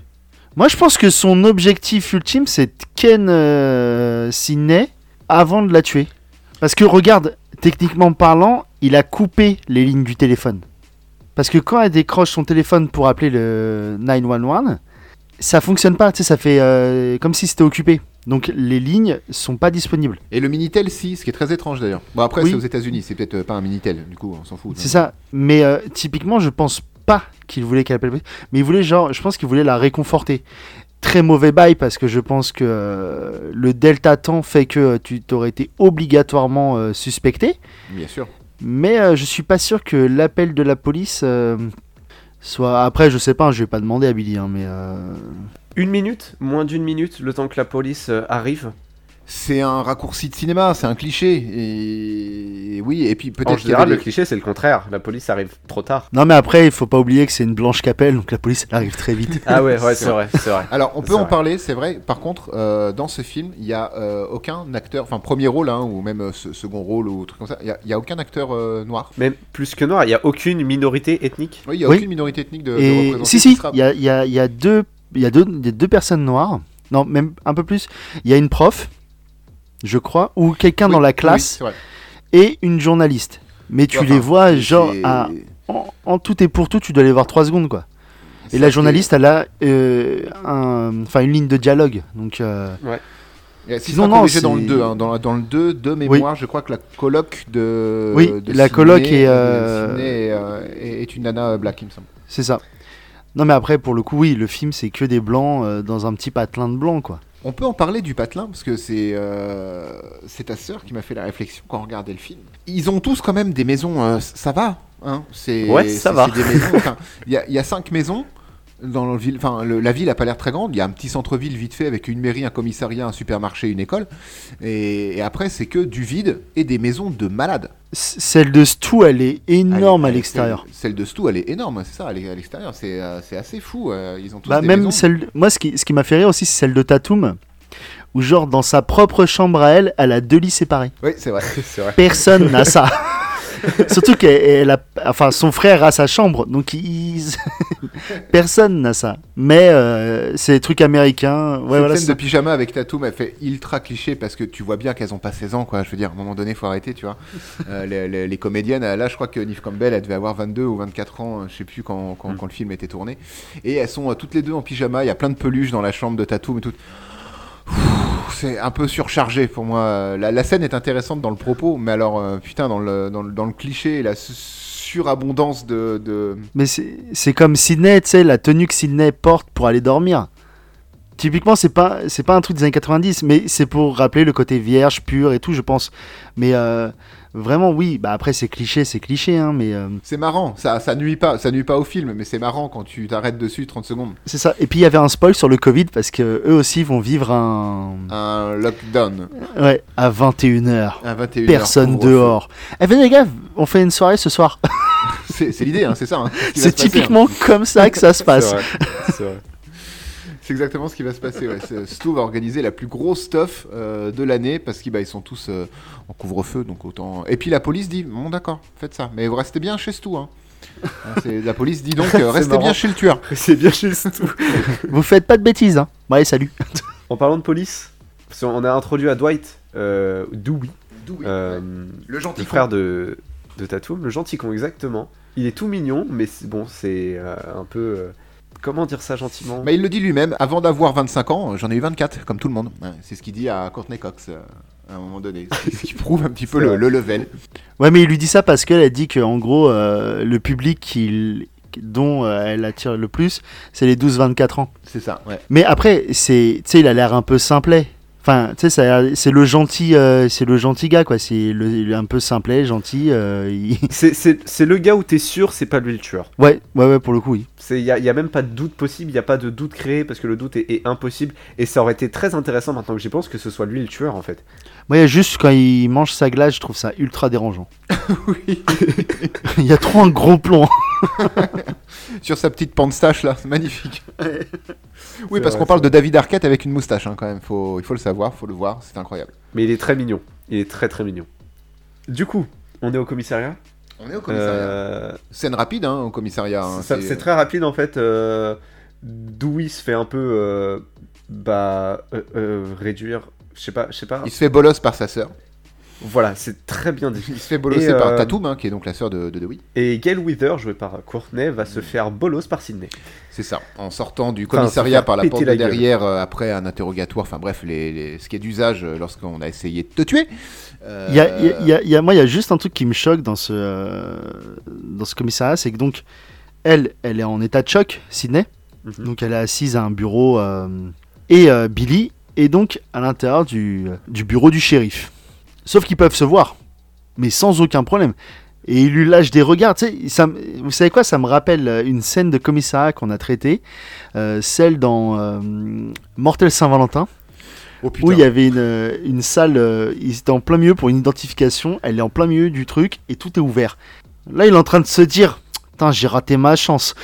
Moi, je pense que son objectif ultime, c'est ken euh, Sidney avant de la tuer. Parce que regarde, techniquement parlant, il a coupé les lignes du téléphone. Parce que quand elle décroche son téléphone pour appeler le 911, ça fonctionne pas. Tu sais, ça fait euh, comme si c'était occupé. Donc les lignes sont pas disponibles. Et le Minitel, si, ce qui est très étrange d'ailleurs. Bon, après, Oui. c'est aux États-Unis, c'est peut-être euh, pas un Minitel, du coup, on s'en fout. C'est ça. Mais euh, typiquement, je pense pas qu'il voulait qu'elle appelle. Mais il voulait, genre, je pense qu'il voulait la réconforter. Très mauvais bail parce que je pense que euh, le delta temps fait que euh, tu t'aurais été obligatoirement suspecté. Bien sûr. Mais je suis pas sûr que l'appel de la police soit. Après, je sais pas, je vais pas demander à Billy, hein, mais. Une minute Moins d'une minute, le temps que la police euh, arrive C'est un raccourci de cinéma, c'est un cliché. Et oui, et puis En peut-être qu'il y général, avait le des- cliché, c'est le contraire. La police arrive trop tard. Non, mais après, il faut pas oublier que c'est une blanche capelle, donc la police elle arrive très vite. Ah ouais, ouais, C'est vrai, c'est vrai. <laughs> Alors, on peut en vrai. parler, c'est vrai. Par contre, euh, dans ce film, il n'y a euh, aucun acteur, enfin premier rôle, hein, ou même euh, se- second rôle, ou truc comme ça, il n'y a, aucun acteur euh, noir. Même plus que noir, il n'y a aucune minorité ethnique. Oui, il n'y a Oui. aucune minorité ethnique de, de Et représentée si, si, sera- il y a, il y a- il y a deux, il y a deux, il y a deux personnes noires. Non, même un peu plus. Il y a une prof, je crois, ou quelqu'un Oui, dans la classe, et une journaliste. Mais tu Enfin, les vois, genre, à- en, en tout et pour tout, tu dois les voir 3 secondes, quoi. Et la journaliste, elle a euh, un- une ligne de dialogue. Donc, euh, Et si Sinon, non, dans le c'est- 2. hein. Dans, le 2, de mémoire, je crois que la coloc de. Oui, de la Sydney- coloc est, de euh, est, euh, est- est une nana black, il me semble. c'est ça. Non, mais après, pour le coup, oui, le film, c'est que des blancs euh, dans un petit patelin de blanc, quoi. On peut en parler du patelin parce que c'est euh, c'est ta sœur qui m'a fait la réflexion quand on regardait le film. Ils ont tous quand même des maisons, euh, ça va, hein C'est Ouais, ça va. Il y, a- il y a cinq maisons dans le ville. Enfin, le- la ville a pas l'air très grande. Il y a un petit centre-ville vite fait avec une mairie, un commissariat, un supermarché, une école. Et, et après, c'est que du vide et des maisons de malades. C- Celle de Stu, elle est énorme Elle- à l'extérieur. Celle, de Stu, elle est énorme, c'est ça, elle est à l'extérieur. C'est euh, assez fou. euh, ils ont tous Bah, des même maisons. celle. Moi, ce qui, ce qui m'a fait rire aussi, c'est celle de Tatum, où, genre, dans sa propre chambre à elle, elle a deux lits séparés. Oui, c'est vrai. <laughs> c'est vrai. Personne n'a ça. <laughs> <laughs> Surtout qu'elle elle a, enfin, son frère a sa chambre, donc ils... <laughs> personne n'a ça. Mais euh, c'est des trucs américains. Ouais, Cette voilà, scène de pyjama avec Tatum, elle fait ultra cliché parce que tu vois bien qu'elles ont pas 16 ans, quoi. Je veux dire, à un moment donné, faut arrêter, tu vois. <laughs> Euh, les, les- les comédiennes, là, je crois que Neve Campbell, elle devait avoir 22 ou 24 ans, je sais plus quand, quand, Mm. quand le film était tourné. Et elles sont euh, toutes les deux en pyjama, il y a plein de peluches dans la chambre de Tatum et tout. Ouh, C'est un peu surchargé pour moi. La, la scène est intéressante dans le propos, mais alors, euh, putain, dans le, dans, le, cliché, la su- surabondance de, de, Mais c'est comme Sydney, tu sais, la tenue que Sydney porte pour aller dormir. Typiquement, c'est pas, c'est pas un truc des années 90, mais c'est pour rappeler le côté vierge, pur et tout, je pense. Mais euh, vraiment, oui, bah après, c'est cliché, c'est cliché, hein, mais euh, C'est marrant, ça, ça nuit pas, ça nuit pas au film, mais c'est marrant quand tu t'arrêtes dessus 30 secondes. c'est ça. Et puis, il y avait un spoil sur le Covid, parce que eux aussi vont vivre un. Un lockdown Ouais, à 21h. à 21h. Personne dehors. Eh venez les gars, on fait une soirée ce soir. <laughs> C'est l'idée, hein, c'est ça. hein, ce C'est passer, hein. typiquement comme ça que ça se <laughs> passe. C'est vrai. C'est exactement ce qui va se passer. Ouais. Stu va organiser la plus grosse stuff euh, de l'année parce qu'ils bah, ils sont tous euh, en couvre-feu, donc autant. Et puis la police dit bon d'accord, faites ça, mais vous restez bien chez Stu. Hein. Hein, la police dit donc <laughs> euh, restez marrant. bien chez le tueur. <laughs> C'est bien juste tout. <laughs> Vous faites pas de bêtises, hein. Bon, allez, salut. En parlant de police, parce qu'on a introduit à Dwight euh, Dewey, euh, Le gentil le frère de, de Tatum, le gentil con exactement. Il est tout mignon, mais c'est- bon, c'est euh, un peu. Comment dire ça gentiment Bah, il le dit lui-même, avant d'avoir 25 ans, j'en ai eu 24, comme tout le monde. Ouais, c'est ce qu'il dit à Courtney Cox euh, à un moment donné. Ce qui <laughs> prouve un petit peu le, le level. Ouais, mais il lui dit ça parce qu'elle a dit que en gros, euh, le public qu'il- dont euh, elle attire le plus, c'est les 12-24 ans. C'est ça, ouais. Mais après, c'est, tu sais, il a l'air un peu simplet. Enfin, tu sais, ça- c'est le gentil, euh, c'est le gentil gars, quoi. C'est un peu simplet, gentil. euh, il- <laughs> C'est- C'est c'est le gars où t'es sûr, c'est pas lui le tueur. ouais, ouais, ouais, pour le coup, oui. Il n'y a, y a même pas de doute possible, il n'y a pas de doute créé parce que le doute est, est impossible. Et ça aurait été très intéressant maintenant que j'y pense que ce soit lui le tueur en fait. Moi, il y a juste quand il mange sa glace, je trouve ça ultra dérangeant. <laughs> Oui. <laughs> il y a trop un gros plomb. <laughs> Sur sa petite panstache là, <laughs> c'est magnifique. oui, parce qu'on parle de David Arquette avec une moustache hein, quand même. Faut, il faut le savoir, faut le voir, c'est incroyable. Mais il est très mignon. Il est très très mignon. Du coup, on est au commissariat. On est au commissariat. Euh, Scène rapide hein, au commissariat. hein, c'est très rapide en fait. Euh, Dewey se fait un peu euh, bah euh, euh, réduire. Je sais pas, je sais pas. Il se fait bolos par sa sœur. Voilà, c'est très bien dit. <laughs> Il se fait bolosser par euh, Tatum, hein, qui est donc la sœur de, de Dewey. Et Gail Wither, joué par Courtney, va se faire bolos par Sydney. C'est ça. En sortant du commissariat par la porte de la derrière euh, après un interrogatoire. Enfin bref, les, les- ce qui est d'usage euh, lorsqu'on a essayé de te tuer. Euh, y a, y a- y a- moi, il y a juste un truc qui me choque dans ce, euh, dans ce commissariat, c'est que donc, elle, elle est en état de choc, Sydney. Mhm. Donc, elle est assise à un bureau. euh, et euh, Billy est donc à l'intérieur du, du bureau du shérif. Sauf qu'ils peuvent se voir, mais sans aucun problème. Et il lui lâche des regards. Tu sais, ça me- vous savez quoi Ça me rappelle euh, une scène de commissariat qu'on a traitée, euh, celle dans euh, Mortel Saint-Valentin. Oh. Où il y avait une, une salle, euh, il était en plein milieu pour une identification, elle est en plein milieu du truc et tout est ouvert. Là, il est en train de se dire Putain, j'ai raté ma chance.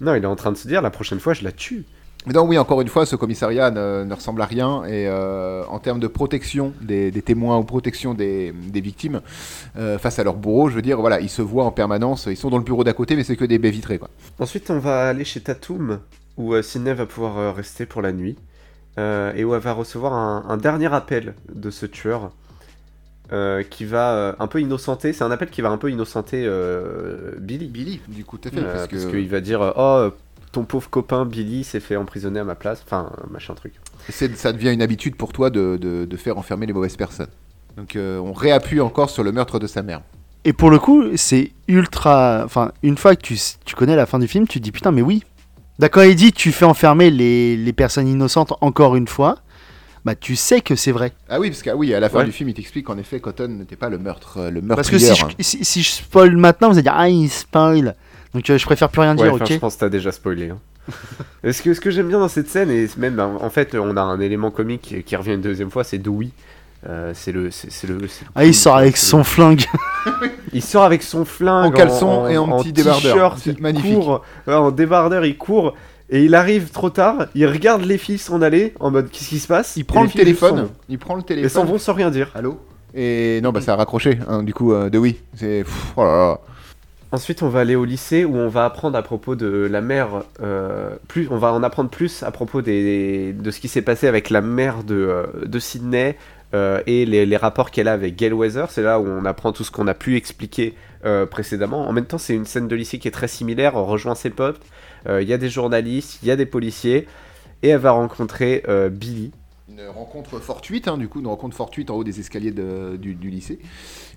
Non, il est en train de se dire la prochaine fois je la tue. Mais donc oui, encore une fois, ce commissariat ne, ne ressemble à rien. Et euh, en termes de protection des, des témoins ou protection des, des victimes euh, face à leur bourreau, je veux dire, voilà, ils se voient en permanence. Ils sont dans le bureau d'à côté, mais c'est que des baies vitrées, quoi. Ensuite, on va aller chez Tatum, où euh, Sydney va pouvoir euh, rester pour la nuit, euh, et où elle va recevoir un, un dernier appel de ce tueur, euh, qui va euh, un peu innocenter, c'est un appel qui va un peu innocenter euh, Billy. Billy, du coup, tout à fait, Euh, parce que qu'il va dire Oh, ton pauvre copain Billy s'est fait emprisonner à ma place, enfin, machin truc. c'est- ça devient une habitude pour toi de, de- de faire enfermer les mauvaises personnes. Donc euh, on réappuie encore sur le meurtre de sa mère. Et pour le coup, c'est ultra. Enfin, une fois que tu, tu connais la fin du film, tu te dis Putain, mais oui. D'accord, il dit Tu fais enfermer les, les personnes innocentes encore une fois. Bah, tu sais que c'est vrai. Ah oui, parce qu'à oui, à la fin Ouais. du film, il t'explique qu'en effet, Cotton n'était pas le meurtre, euh, le Parce meurtrier. que si je, si, si je spoil maintenant, vous allez dire Ah, il spoil. Donc, euh, je préfère plus rien dire, ok je pense que t'as déjà spoilé. hein. <laughs> Ce que, ce que j'aime bien dans cette scène, et même ben, en fait, on a un élément comique qui, revient une deuxième fois, c'est Dewey. Euh, c'est le, c'est c'est le. c'est le- Ah, il sort avec son flingue. <laughs> Il sort avec son flingue En caleçon et en petit débardeur. C'est il magnifique. court, ouais, en débardeur, il court et il arrive trop tard. Il regarde les filles s'en aller en mode qu'est-ce qui se passe? Il prend le téléphone, vont. il prend le et s'en téléphone. vont sans rien dire. Allô? Et non, bah ça a raccroché, hein, du coup, euh, de oui. C'est. pff, Oh là là. Ensuite, on va aller au lycée où on va apprendre à propos de la mère. euh, plus, on va en apprendre plus à propos des, de ce qui s'est passé avec la mère de, euh, de Sydney euh, et les, les rapports qu'elle a avec Gail Weather. C'est là où on apprend tout ce qu'on a pu expliquer euh, précédemment. En même temps, c'est une scène de lycée qui est très similaire. On rejoint ses potes. Euh, Il y a des journalistes, il y a des policiers. Et elle va rencontrer euh, Billy. Une rencontre fortuite, hein, du coup, une rencontre fortuite en haut des escaliers du, lycée,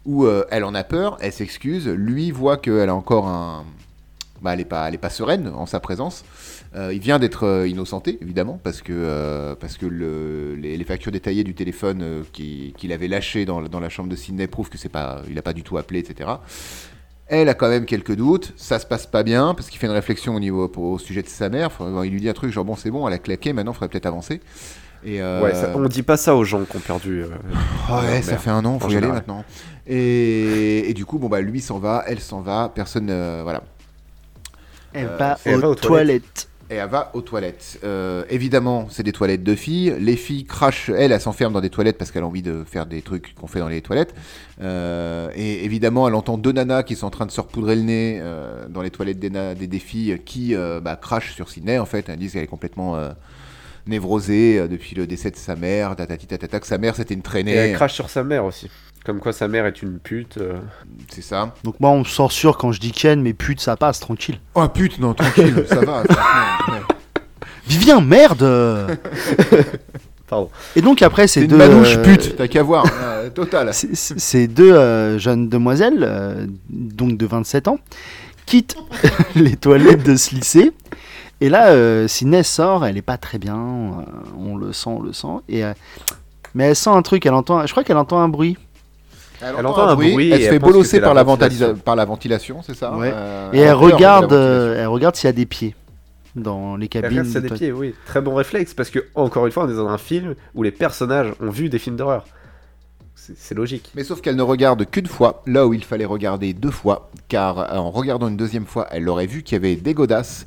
où euh, elle en a peur, elle s'excuse, lui voit qu'elle a encore un... Bah, elle n'est pas, pas sereine en sa présence. Euh, il vient d'être euh, innocenté, évidemment, parce que, parce que le- les, factures détaillées du téléphone qui- qu'il avait lâché dans, la chambre de Sydney prouvent que c'est pas, il n'a pas du tout appelé, etc. Elle a quand même quelques doutes, ça se passe pas bien, parce qu'il fait une réflexion au, niveau, au sujet de sa mère. Il lui dit un truc genre, bon, c'est bon, elle a claqué, maintenant, il faudrait peut-être avancer. Et, euh, Ouais, ça- on dit pas ça aux gens qui ont perdu. euh, ah ouais, ça mère. fait un an, faut y aller maintenant. Et, et du coup, bon bah lui s'en va, elle s'en va, personne, euh, voilà. Elle Euh, va elle aux va aux toilettes. Et elle va aux toilettes. Euh, évidemment, c'est des toilettes de filles. Les filles crachent, elle, elle s'enferme dans des toilettes parce qu'elle a envie de faire des trucs qu'on fait dans les toilettes. Euh, et évidemment, elle entend deux nanas qui sont en train de se repoudrer le nez euh, dans les toilettes des, na- des, des filles qui euh, bah, crachent sur Sydney. En fait, elles disent qu'elle est complètement névrosée euh, depuis le décès de sa mère, tatati tatata, que sa mère c'était une Et traînée. elle crache sur sa mère aussi. Comme quoi sa mère est une pute. euh. C'est ça. Donc, moi, on me censure quand je dis Ken, mais pute, ça passe, tranquille. Oh pute, non, tranquille, ça va. <laughs> ouais. Vivien, merde <laughs> Pardon. Et donc, après, C'est ces une deux. manouche euh, pute, t'as qu'à voir, euh, total. <laughs> Ces deux euh, jeunes demoiselles, euh, donc de 27 ans, quittent les toilettes de ce lycée Et là, euh, Sydney sort, elle est pas très bien, euh, on le sent, on le sent. Et, euh, mais elle sent un truc, elle entend, je crois qu'elle entend un bruit. Elle, entend un bruit et elle se elle fait bolosser par la, ventilation. ventilisa- par la ventilation, c'est ça Ouais. Euh, Et elle regarde, euh, elle regarde s'il y a des pieds dans les Elle cabines. regarde ça des de- pieds, oui. Très bon réflexe, parce que, encore une fois, on est dans un film où les personnages ont vu des films d'horreur. C'est logique. Mais sauf qu'elle ne regarde qu'une fois, là où il fallait regarder deux fois, car en regardant une deuxième fois, elle aurait vu qu'il y avait des godasses,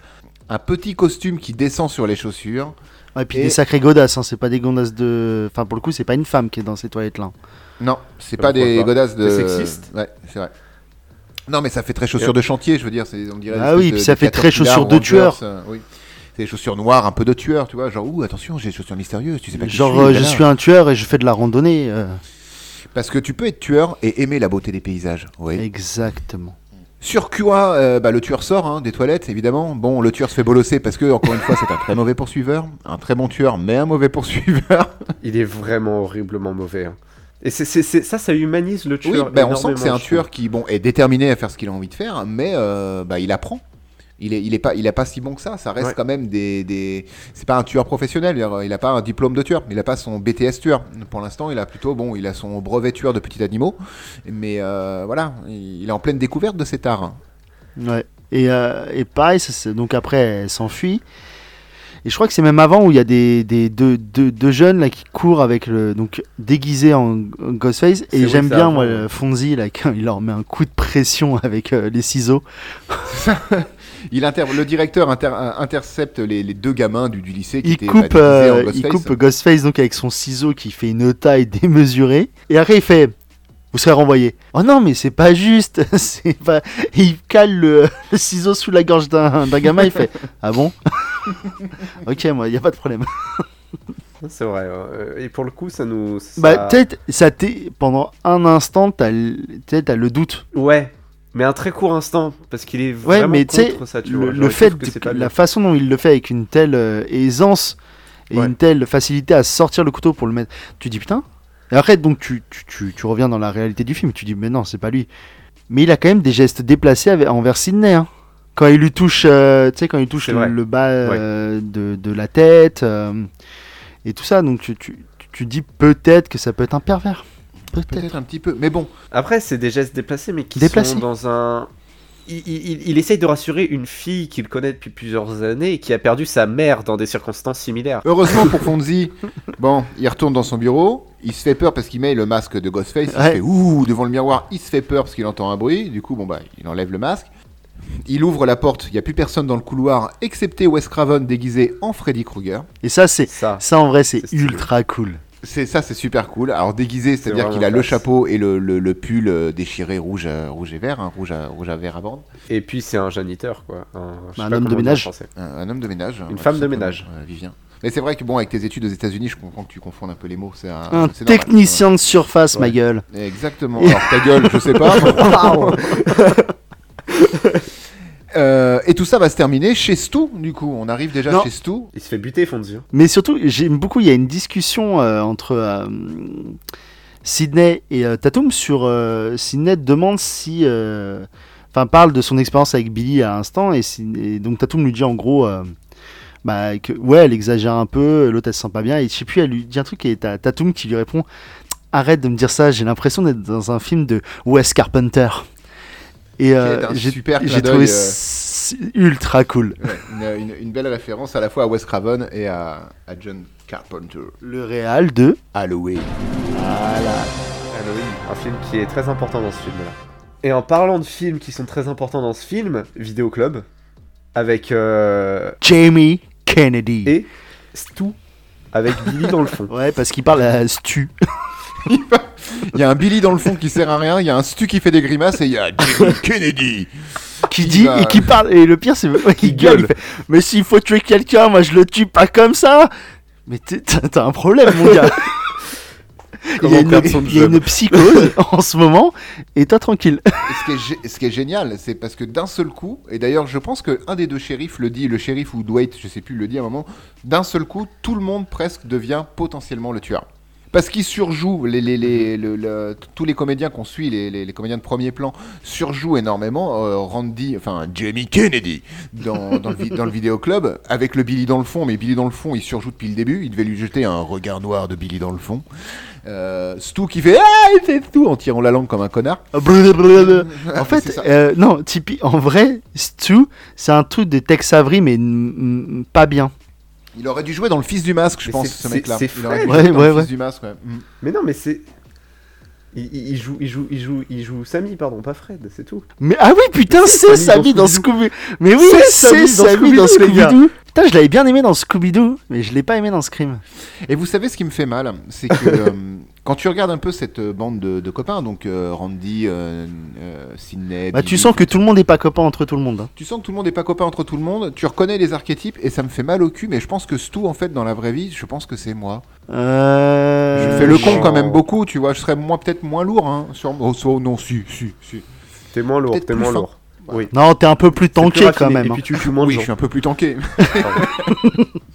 un petit costume qui descend sur les chaussures. Ouais, puis Et- des sacrées godasses, hein, c'est pas des godasses de. Enfin, pour le coup, c'est pas une femme qui est dans ces toilettes-là. Non, c'est Je pas des pas. godasses de. C'est sexiste Ouais, c'est vrai. Non, mais ça fait très chaussures de chantier, je veux dire. c'est- On dirait Ah oui, puis de- ça de fait très chaussures de tueur. euh, oui. C'est des chaussures noires, un peu de tueur, tu vois. Genre, ouh, attention, j'ai des chaussures mystérieuses, tu sais pas qui Genre, je suis. euh, je suis un tueur et je fais de la randonnée. euh, Parce que tu peux être tueur et aimer la beauté des paysages. Oui. Exactement. Sur QA, euh, bah, le tueur sort hein, des toilettes, évidemment. Bon, le tueur se fait bolosser parce que, encore une fois, c'est un très mauvais poursuiveur. Un très bon tueur, mais un mauvais poursuiveur. <laughs> Il est vraiment horriblement mauvais. hein. Et ça, ça humanise le Oui, tueur. bah, on sent que c'est un tueur qui bon, est déterminé à faire ce qu'il a envie de faire, mais euh, bah, il apprend. Il est, il est pas, il est pas si bon que ça. Ça reste Ouais. quand même des, des... c'est pas un tueur professionnel. Il a pas un diplôme de tueur. Il a pas son BTS tueur. Pour l'instant, il a plutôt bon, il a son brevet tueur de petits animaux. Mais euh, voilà, il est en pleine découverte de cet art. Ouais. Et, euh, et pareil, ça, donc après, elle s'enfuit. Et je crois que c'est même avant où il y a des, des deux, deux- deux jeunes là qui courent avec le donc déguisés en, en Ghostface. Et j'aime bien moi ouais. Fonzie là <laughs> quand il leur met un coup de pression avec euh, les ciseaux. <laughs> Il inter... Le directeur inter- intercepte les, les deux gamins du, du lycée qui Il étaient coupe, bah, euh, il Ghostface. coupe Ghostface donc avec son ciseau qui fait une taille <laughs> démesurée. Et après il fait vous serez renvoyé. Oh non mais c'est pas juste. <laughs> c'est pas... Et il cale le, <laughs> le ciseau sous la gorge d'un gamin. Il fait ah bon? ok moi il y a pas de problème. C'est vrai. euh, Et pour le coup, ça nous. ça- Bah, peut-être, ça t'est. Pendant un instant, t'as le t'as le doute. Ouais. Mais un très court instant, parce qu'il est Ouais, vraiment mais contre ça, tu le, vois. le fait, que la façon dont il le fait avec une telle euh, aisance et Ouais. une telle facilité à sortir le couteau pour le mettre, tu dis putain. Et après, donc, tu, tu, tu, tu reviens dans la réalité du film, tu dis mais non, c'est pas lui. Mais il a quand même des gestes déplacés avec- envers Sidney. hein. Quand il lui touche, euh, tu sais, quand il touche le, bas euh, de, de la tête et tout ça, donc tu, tu, tu dis peut-être que ça peut être un pervers. Peut-être. Un petit peu, mais bon. Après, c'est des gestes déplacés, mais qui Déplacés. sont dans un. Il, il- essaye de rassurer une fille qu'il connaît depuis plusieurs années et qui a perdu sa mère dans des circonstances similaires. Heureusement pour <laughs> Fonzie, bon, il retourne dans son bureau, il se fait peur parce qu'il met le masque de Ghostface, il Ouais. se fait ouh devant le miroir, il se fait peur parce qu'il entend un bruit, du coup bon bah il enlève le masque. Il ouvre la porte, il n'y a plus personne dans le couloir excepté Wes Craven déguisé en Freddy Krueger. Et ça, c'est Ça. ça en vrai, c'est ultra cool. C'est ça, c'est super cool. Alors déguisé, c'est-à-dire qu'il a le chapeau et le, le- le pull euh, déchiré rouge, à- rouge et vert, hein, rouge, à, rouge à vert à bande. Et puis, c'est un janiteur, quoi. Un, pas homme de ménage. français. Un, un homme de ménage. hein, Une ouais, femme de ménage. Vivien. Mais c'est vrai que bon, avec tes études aux États-Unis, je comprends que tu confondes un peu les mots. C'est un, Un c'est normal. technicien de surface, ma gueule. Exactement. Alors ta gueule, je sais pas. <laughs> <laughs> <laughs> Euh, et tout ça va se terminer chez Stu, du coup. On arrive déjà Non. chez Stu. Il se fait buter, Fonzie. Mais surtout, j'aime beaucoup, il y a une discussion euh, entre euh, Sydney et euh, Tatum sur. euh, Sydney demande si. euh, Enfin, parle de son expérience avec Billy à l'instant, et, et donc Tatum lui dit en gros. euh, bah, que, ouais, elle exagère un peu, l'autre elle se sent pas bien, et je sais plus, elle lui dit un truc, et t'as Tatum qui lui répond Arrête de me dire ça, j'ai l'impression d'être dans un film de Wes Carpenter. Et euh, est un j'ai trouvé euh, ultra cool. Ouais, une, une- une belle référence à la fois à Wes Craven et à, à John Carpenter. Le réal de. Halloween. Halloween, un film qui est très important dans ce film-là. Et en parlant de films qui sont très importants dans ce film, Vidéo Club, avec euh, Jamie Kennedy. et Stu, avec Billy dans le fond. Ouais, parce qu'il parle à Stu. <laughs> Il y a un Billy dans le fond qui sert à rien, il y a un Stu qui fait des grimaces et il y a <laughs> Kennedy. qui dit va- et qui parle et le pire c'est ouais, Qui gueule, gueule. fait, mais s'il faut tuer quelqu'un moi je le tue pas comme ça mais t'as un problème mon gars <laughs> il y a, une, perdre son il y a job. une psychose en ce moment et toi tranquille Et ce, qui est, ce qui est génial, c'est parce que d'un seul coup, et d'ailleurs je pense qu'un des deux shérifs le dit, le shérif ou Dwight, je sais plus, le dit à un moment, d'un seul coup, tout le monde presque devient potentiellement le tueur. Parce qu'ils surjouent, les, les, les, le- le- tous les comédiens qu'on suit, les, comédiens de premier plan, surjouent énormément. Euh, Randy, enfin Jamie Kennedy, dans, dans, le, dans le vidéoclub, avec le Billy dans le fond, mais Billy dans le fond, il surjoue depuis le début. Il devait lui jeter un regard noir de Billy dans le fond. Euh, Stu qui fait Ah, c'est Stu en tirant la langue comme un connard. <laughs> En fait, euh, non, Tipeee, en vrai, Stu, c'est un truc de Tex Avery, mais pas bien. Il aurait dû jouer dans le Fils du Masque, je Mais pense, ce mec-là. c'est- Il aurait dû Fred. jouer Ouais, dans ouais, le ouais. Fils du Masque, ouais. Mm. Mais non, mais c'est. Il, joue, il joue, il joue, il joue Sammy, pardon, pas Fred, c'est tout. Mais ah oui, putain, c'est Sammy dans Scooby. Mais oui, C'est Sammy dans. Scooby-Doo. Putain, je l'avais bien aimé dans Scooby-Doo, mais je l'ai pas aimé dans Scream. Et vous savez ce qui me fait mal, c'est que <laughs> euh, quand tu regardes un peu cette euh, bande de, de copains, donc euh, Randy, euh, euh, Sydney, Bah, tu Billy, sens que tout le monde est pas copain entre tout le monde. hein. tu sens que tout le monde n'est pas copain entre tout le monde. Tu reconnais les archétypes et ça me fait mal au cul. Mais je pense que Stu, en fait, dans la vraie vie, je pense que c'est moi. Euh... Je fais le con quand même beaucoup, tu vois. Je serais moi peut-être moins lourd, hein. Sur... Oh, so- non, si, si, si. T'es moins lourd, Peut-être t'es plus moins fin. lourd. Oui. Non, t'es un peu plus tanké quand même. Et hein. puis tu tues moins de Oui, je suis un peu plus tanké. <laughs>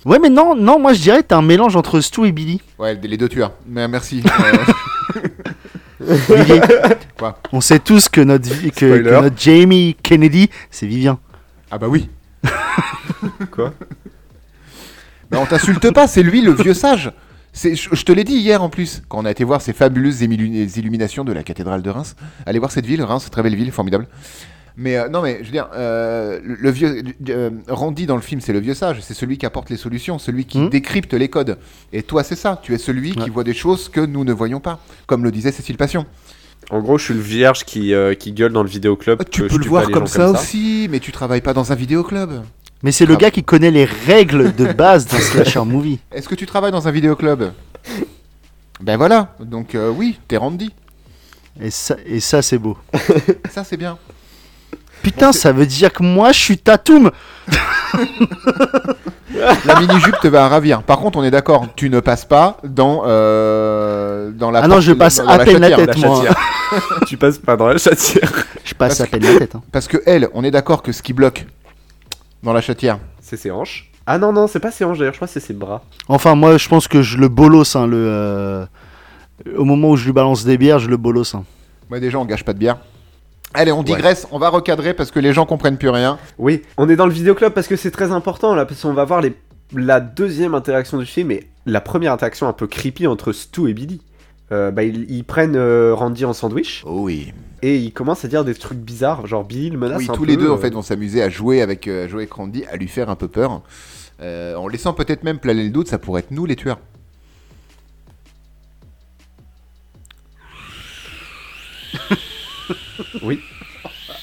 Ouais, mais non, non, moi je dirais que t'es un mélange entre Stu et Billy. ouais, les deux tueurs. Mais merci. Euh, <laughs> Billy. Quoi? On sait tous que notre, vi- que, Spoiler. que notre Jamie Kennedy, c'est Vivien. ah bah oui. <laughs> Quoi? Mais on t'insulte pas, c'est lui le vieux sage. C'est, je, je te l'ai dit hier en plus, quand on a été voir ces fabuleuses émilu- illuminations de la cathédrale de Reims. Allez voir cette ville, Reims, très belle ville, formidable. Mais euh, non, mais je veux dire, euh, le, le vieux euh, Randy dans le film, c'est le vieux sage, c'est celui qui apporte les solutions, celui qui Mhm. décrypte les codes. Et toi, c'est ça, tu es celui qui voit des choses que nous ne voyons pas, comme le disait Cécile Passion. En gros, je suis le vierge qui, euh, qui gueule dans le vidéoclub. Ah, tu que peux je le voir comme ça, aussi, mais tu travailles pas dans un vidéoclub. Mais c'est le Ah. gars qui connaît les règles de base d'un slasher movie. <laughs> Est-ce que tu travailles dans un vidéoclub? Ben voilà, donc euh, oui, t'es Randy. Et ça, et ça c'est beau. Ça, c'est bien. Putain, ça veut dire que moi je suis Tatum. <laughs> La mini-jupe te va ravir. Par contre, on est d'accord, tu ne passes pas dans, euh, dans la Ah non, je passe à peine la tête. Moi. <laughs> tu passes pas dans la chatière. Je passe Parce à peine la tête. hein. Parce que elle, on est d'accord que ce qui bloque dans la chatière, C'est ses hanches. Ah non, non, c'est pas ses hanches d'ailleurs, je crois que c'est ses bras. Enfin, moi je pense que je le bolos. hein, le, euh, Au moment où je lui balance des bières, je le bolos. hein. moi déjà, on gâche pas de bière. Allez, on digresse, on va recadrer parce que les gens comprennent plus rien. Oui, on est dans le vidéoclub parce que c'est très important là, parce qu'on va voir les... la deuxième interaction du film et la première interaction un peu creepy entre Stu et Billy. Euh, bah, ils, ils prennent euh, Randy en sandwich Oh oui. et ils commencent à dire des trucs bizarres, genre Billy le menace oui, un tous peu, les deux en euh, fait vont s'amuser à jouer avec, à jouer avec Randy, à lui faire un peu peur. En laissant peut-être même planer le doute, ça pourrait être nous les tueurs.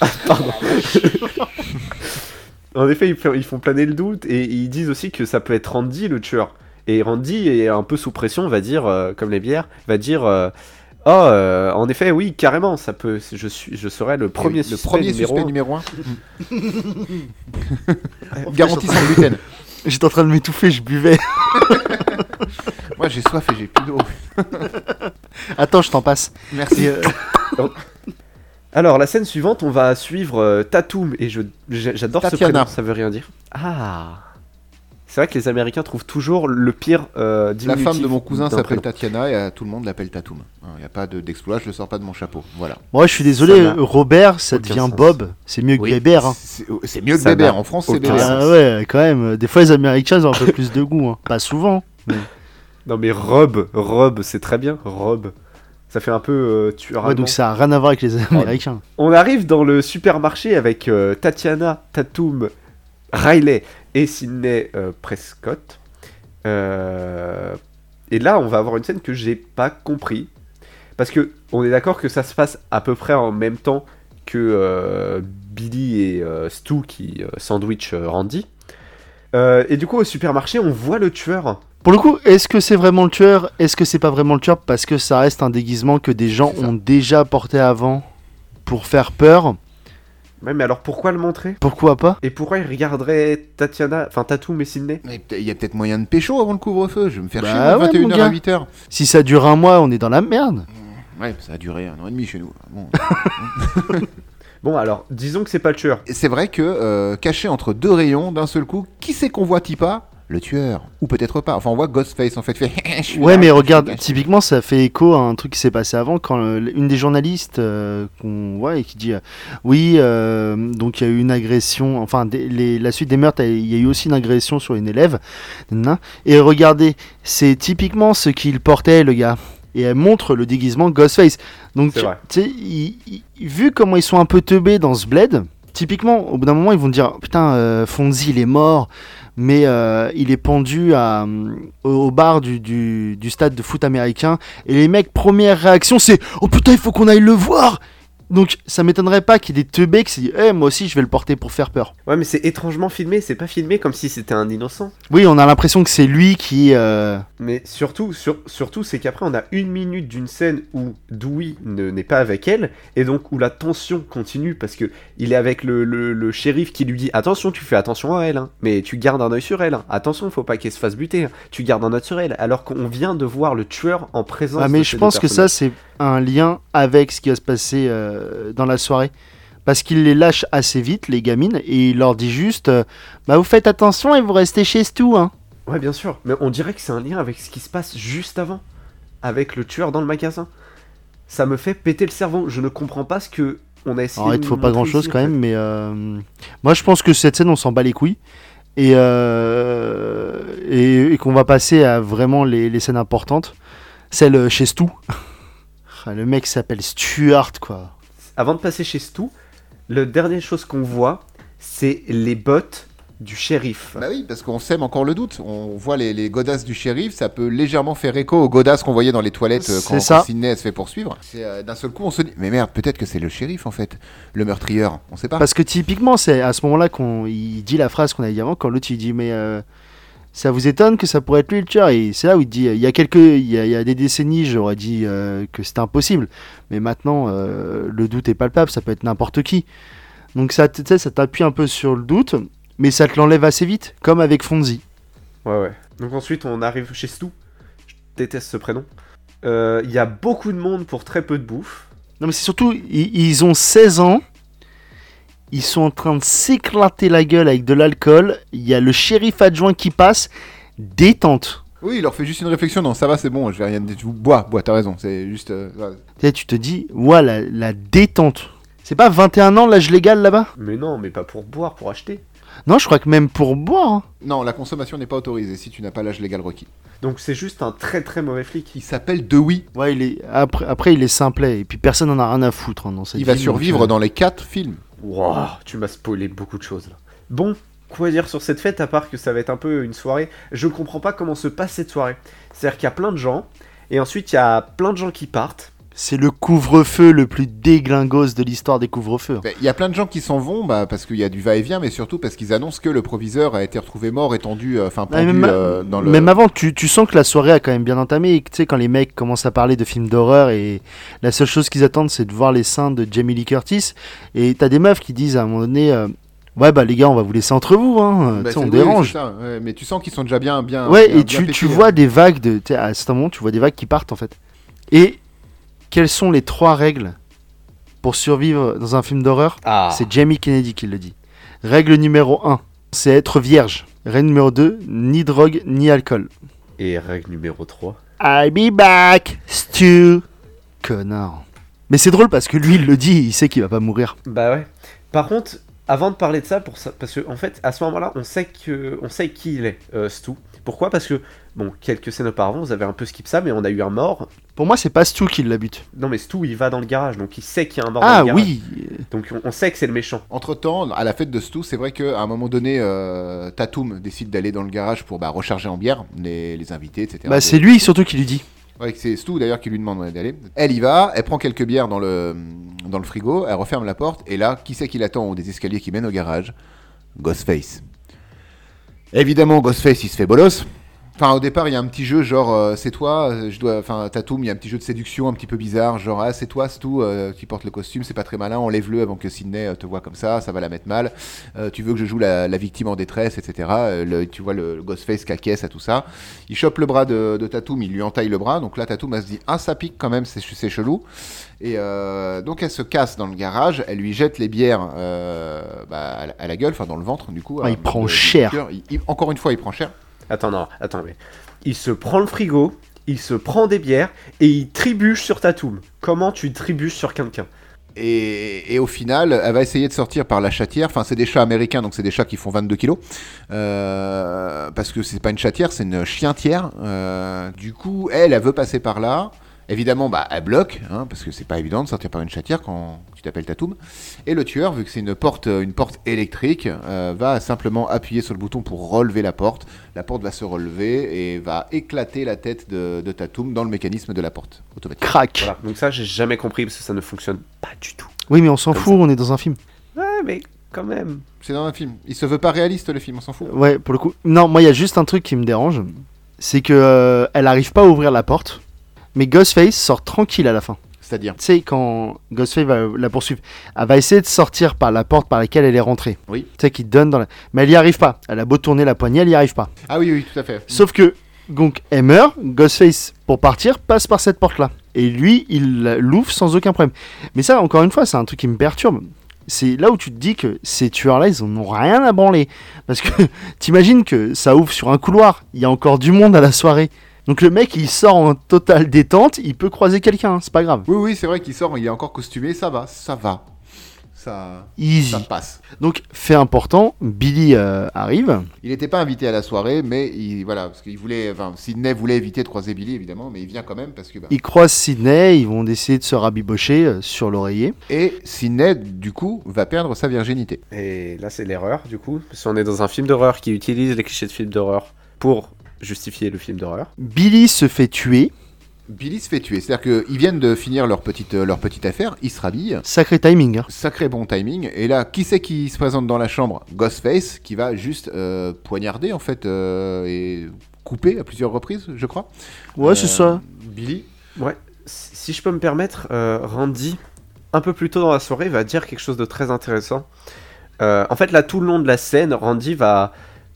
<laughs> En effet, ils font, planer le doute et ils disent aussi que ça peut être Randy le tueur. Et Randy est un peu sous pression, va dire, euh, comme les bières, va dire euh, Oh, euh, en effet, oui, carrément, ça peut. Je, suis, je serai le premier le suspect premier numéro numéro 1. <laughs> Garantie sans gluten. J'étais en train de m'étouffer, je buvais. <laughs> Moi j'ai soif et j'ai plus d'eau. Attends, je t'en passe. Merci. Euh, Alors, la scène suivante, on va suivre euh, Tatum, et je, j'adore ce Tatiana. prénom, ça veut rien dire. Ah C'est vrai que les Américains trouvent toujours le pire euh, La femme de mon cousin s'appelle. Tatiana et euh, tout le monde l'appelle Tatoum. Il n'y a pas de- d'exploit, je le sors pas de mon chapeau. Voilà. Moi, je suis désolé, Ça euh, Robert, ça devient sens. Bob. C'est mieux que Oui, Bébert. hein. C'est c'est mieux que Ça Bébert. En France, c'est Bébert. Ah ouais, quand même. Des fois, les Américains ils ont un peu plus de goût. hein. Pas souvent. Non mais Rob, Rob, c'est très bien, Rob. Ça fait un peu euh, tueur Ouais, donc ça a rien à voir avec les Américains. On arrive dans le supermarché avec euh, Tatiana, Tatum, Riley et Sidney euh, Prescott. Et là, on va avoir une scène que j'ai pas compris. Parce que on est d'accord que ça se passe à peu près en même temps que Billy et Stu qui sandwich Randy. Euh, et du coup, au supermarché, on voit le tueur. Pour le coup, est-ce que c'est vraiment le tueur? Est-ce que c'est pas vraiment le tueur? Parce que ça reste un déguisement que des gens ont déjà porté avant pour faire peur. Ouais, mais alors pourquoi le montrer? Pourquoi pas? Et pourquoi il regarderait Tatiana, enfin Tatum et Mais peut- Il y a peut-être moyen de pécho avant le couvre-feu. Je vais me faire Bah chier de ouais, mon 21h gars. à 8h. Si ça dure un mois, on est dans la merde. Ouais, ça a duré un an et demi chez nous. Bon. <laughs> Bon, alors, disons que c'est pas le tueur. Et c'est vrai que euh, caché entre deux rayons, d'un seul coup, qui c'est qu'on voit Tipa? Le tueur. Ou peut-être pas. Enfin, on voit Ghostface en fait. <laughs> Ouais, là, mais regarde, typiquement, ça fait écho à un truc qui s'est passé avant quand euh, une des journalistes euh, qu'on voit et qui dit euh, oui, euh, donc il y a eu une agression, enfin des- les- la suite des meurtres, il y a eu aussi une agression sur une élève. Et regardez, c'est typiquement ce qu'il portait, le gars. Et elle montre le déguisement Ghostface. Donc, tu sais, vu comment ils sont un peu teubés dans ce bled, typiquement, au bout d'un moment, ils vont dire Putain, euh, Fonzie, il est mort, mais euh, il est pendu à, euh, au au bar du, du, du stade de foot américain. Et les mecs, première réaction, c'est Oh putain, il faut qu'on aille le voir Donc, ça m'étonnerait pas qu'il y ait des teubés qui se disent Eh, moi aussi, je vais le porter pour faire peur. Ouais, mais c'est étrangement filmé, c'est pas filmé comme si c'était un innocent. Oui, on a l'impression que c'est lui qui. euh, Mais surtout, sur- surtout c'est qu'après, on a une minute d'une scène où Dewey ne- n'est pas avec elle, et donc où la tension continue, parce que il est avec le, le- le shérif qui lui dit Attention, tu fais attention à elle, hein, mais tu gardes un œil sur elle. hein. Attention, faut pas qu'elle se fasse buter. hein. Tu gardes un œil sur elle, alors qu'on vient de voir le tueur en présence. Ah, mais de je pense que ça, c'est un lien avec ce qui va se passer euh, dans la soirée. Parce qu'il les lâche assez vite, les gamines, et il leur dit juste euh, Bah, vous faites attention et vous restez chez Stu, hein. Ouais, bien sûr, mais on dirait que c'est un lien avec ce qui se passe juste avant, avec le tueur dans le magasin. Ça me fait péter le cerveau. Je ne comprends pas ce que on a essayé. De te faut pas grand chose ici, quand en fait. même, mais euh, moi je pense que cette scène on s'en bat les couilles et, euh, et, et qu'on va passer à vraiment les, les scènes importantes. Celle chez Stu. <laughs> Ah, le mec s'appelle Stuart quoi. Avant de passer chez Stu, le dernière chose qu'on voit, c'est les bottes du shérif. Bah oui, parce qu'on sème encore le doute. On voit les, les godasses du shérif, ça peut légèrement faire écho aux godasses qu'on voyait dans les toilettes euh, quand, ça. quand Sidney se fait poursuivre. C'est, euh, D'un seul coup, on se dit, mais merde, peut-être que c'est le shérif en fait, le meurtrieur. On sait pas. Parce que typiquement c'est à ce moment-là qu'on il dit la phrase qu'on a dit avant quand l'autre il dit mais euh, ça vous étonne que ça pourrait être lui le tueur et c'est là où il dit il y a quelques il y a, il y a des décennies j'aurais dit euh, que c'était impossible mais maintenant euh, le doute est palpable ça peut être n'importe qui donc ça tu sais, ça t'appuie un peu sur le doute mais ça te l'enlève assez vite comme avec Fonzie Ouais, ouais. Donc ensuite, on arrive chez Stu. Je déteste ce prénom. Euh, Il y a beaucoup de monde pour très peu de bouffe. non mais c'est surtout ils, ils ont 16 ans ils sont en train de s'éclater la gueule avec de l'alcool il y a le shérif adjoint qui passe détente Oui, il leur fait juste une réflexion. Non, ça va, c'est bon, je vais rien dire. Bois, bois, t'as raison. C'est juste. euh. Tu sais, tu te dis, ouais, la, la détente. C'est pas 21 ans l'âge légal là-bas? Mais non, mais pas pour boire, pour acheter. Non, je crois que même pour boire. hein. Non, la consommation n'est pas autorisée si tu n'as pas l'âge légal requis. Donc c'est juste un très très mauvais flic. Il s'appelle Dewey. Ouais, il est... après, après, il est simplet. Et puis personne n'en a rien à foutre hein, dans cette Il va ville, survivre donc, euh, dans les quatre films. Wouah, tu m'as spoilé beaucoup de choses là. Bon, quoi dire sur cette fête à part que ça va être un peu une soirée Je comprends pas comment se passe cette soirée. C'est-à-dire qu'il y a plein de gens, et ensuite il y a plein de gens qui partent. C'est le couvre-feu le plus déglingos de l'histoire des couvre-feux. Ben, Il y a plein de gens qui s'en vont bah, parce qu'il y a du va-et-vient, mais surtout parce qu'ils annoncent que le proviseur a été retrouvé mort, étendu, euh, enfin même, euh, dans le. même avant, tu, tu sens que la soirée a quand même bien entamé. Et que, Tu sais, quand les mecs commencent à parler de films d'horreur et la seule chose qu'ils attendent, c'est de voir les seins de Jamie Lee Curtis. Et t'as des meufs qui disent à un moment donné, euh, ouais bah les gars, on va vous laisser entre vous, hein. Bah, on oui, dérange. c'est ça, ouais, mais tu sens qu'ils sont déjà bien, bien. Ouais, bien- et tu, vois hein. des vagues de. À ce moment, tu vois des vagues qui partent en fait. Et quelles sont les trois règles pour survivre dans un film d'horreur Ah C'est Jamie Kennedy qui le dit. Règle numéro 1, c'est être vierge. Règle numéro 2, ni drogue ni alcool. Et règle numéro 3. I'll be back, Stu. Connard. Mais c'est drôle parce que lui, il le dit, il sait qu'il va pas mourir. Bah ouais. Par contre, avant de parler de ça, pour ça parce que en fait, à ce moment-là, on sait que, on sait qui il est, euh, Stu. Pourquoi? Parce que bon, quelques scènes auparavant, vous avez un peu skip ça, mais on a eu un mort. Pour moi, c'est pas Stu qui la bute. Non, mais Stu, il va dans le garage, donc il sait qu'il y a un mort dans Ah le garage. oui Donc on, on sait que c'est le méchant. Entre temps, à la fête de Stu, c'est vrai qu'à un moment donné, euh, Tatum décide d'aller dans le garage pour bah, recharger en bière les, les invités, etc. Bah, c'est lui surtout qui lui dit. Ouais, c'est Stu d'ailleurs qui lui demande ouais, d'aller. Elle y va, elle prend quelques bières dans le, dans le frigo, elle referme la porte, et là, qui c'est qui l'attend au haut des escaliers qui mènent au garage? Ghostface. Évidemment, Ghostface, il se fait bolos. Enfin, au départ, il y a un petit jeu genre, euh, c'est toi, euh, je dois, enfin, Tatum, il y a un petit jeu de séduction un petit peu bizarre, genre, ah, c'est toi, Stu, euh, qui porte le costume, c'est pas très malin, enlève-le avant que Sydney euh, te voit comme ça, ça va la mettre mal. Euh, tu veux que je joue la, la victime en détresse, etc. Le- tu vois le, le Ghostface qui acquiesce à tout ça. Il chope le bras de, de Tatum, il lui entaille le bras, donc là, Tatum, elle se dit, ah, ça pique quand même, c'est c'est chelou. Et euh, donc, elle se casse dans le garage, elle lui jette les bières euh, bah, à, la, à la gueule, enfin, dans le ventre, du coup. Ah, il prend de- du cher. cœur. Il- il- encore une fois, il prend cher. Attends, non, attends, mais. Il se prend le frigo, il se prend des bières et il trébuche sur Tatum. Comment tu trébuches sur quelqu'un? Et, et au final, elle va essayer de sortir par la chatière. Enfin, c'est des chats américains, donc c'est des chats qui font 22 kilos. Euh, parce que c'est pas une chatière, c'est une chientière. Euh, du coup, elle, elle veut passer par là. Évidemment, bah, elle bloque, hein, parce que c'est pas évident de sortir par une chatière quand tu t'appelles Tatoum. Et le tueur, vu que c'est une porte, une porte électrique, euh, va simplement appuyer sur le bouton pour relever la porte. La porte va se relever et va éclater la tête de, de Tatoum dans le mécanisme de la porte automatique. Crac. Voilà. Donc ça, j'ai jamais compris parce que ça ne fonctionne pas du tout. Oui, mais on s'en fout, on est dans un film. Ouais, mais quand même. C'est dans un film. Il se veut pas réaliste, le film, on s'en fout. Ouais, pour le coup. Non, moi, il y a juste un truc qui me dérange. C'est que euh, elle arrive pas à ouvrir la porte. Mais Ghostface sort tranquille à la fin. C'est-à-dire Tu sais, quand Ghostface va la poursuivre, elle va essayer de sortir par la porte par laquelle elle est rentrée. Oui. Tu sais, qui donne dans la. Mais elle y arrive pas. Elle a beau tourner la poignée, elle y arrive pas. Ah oui, oui, tout à fait. Sauf que, donc, elle meurt. Ghostface, pour partir, passe par cette porte-là. Et lui, il l'ouvre sans aucun problème. Mais ça, encore une fois, c'est un truc qui me perturbe. C'est là où tu te dis que ces tueurs-là, ils en ont rien à branler. Parce que <laughs> t'imagines que ça ouvre sur un couloir. Il y a encore du monde à la soirée. Donc le mec, il sort en totale détente. Il peut croiser quelqu'un, c'est pas grave. Oui, oui, c'est vrai qu'il sort, il est encore costumé, ça va, ça va. Ça, Easy. ça passe. Donc, fait important, Billy euh, arrive. Il n'était pas invité à la soirée, mais il, voilà, parce qu'il voulait, enfin, Sidney voulait éviter de croiser Billy, évidemment, mais il vient quand même parce que. bah, Il croise Sydney. Ils vont essayer de se rabibocher euh, sur l'oreiller. Et Sidney, du coup, va perdre sa virginité. Et là, c'est l'erreur, du coup. Parce qu'on est dans un film d'horreur qui utilise les clichés de film d'horreur pour justifier le film d'horreur. Billy se fait tuer. Billy se fait tuer, c'est-à-dire qu'ils viennent de finir leur petite, euh, leur petite affaire, ils se rhabillent. Sacré timing. hein. Sacré bon timing. Et là, qui c'est qui se présente dans la chambre? Ghostface, qui va juste euh, poignarder, en fait, euh, et couper à plusieurs reprises, je crois. Ouais, c'est Euh, ça. Billy. Ouais, si je peux me permettre, euh, Randy, un peu plus tôt dans la soirée, va dire quelque chose de très intéressant. Euh, en fait, là, tout le long de la scène, Randy va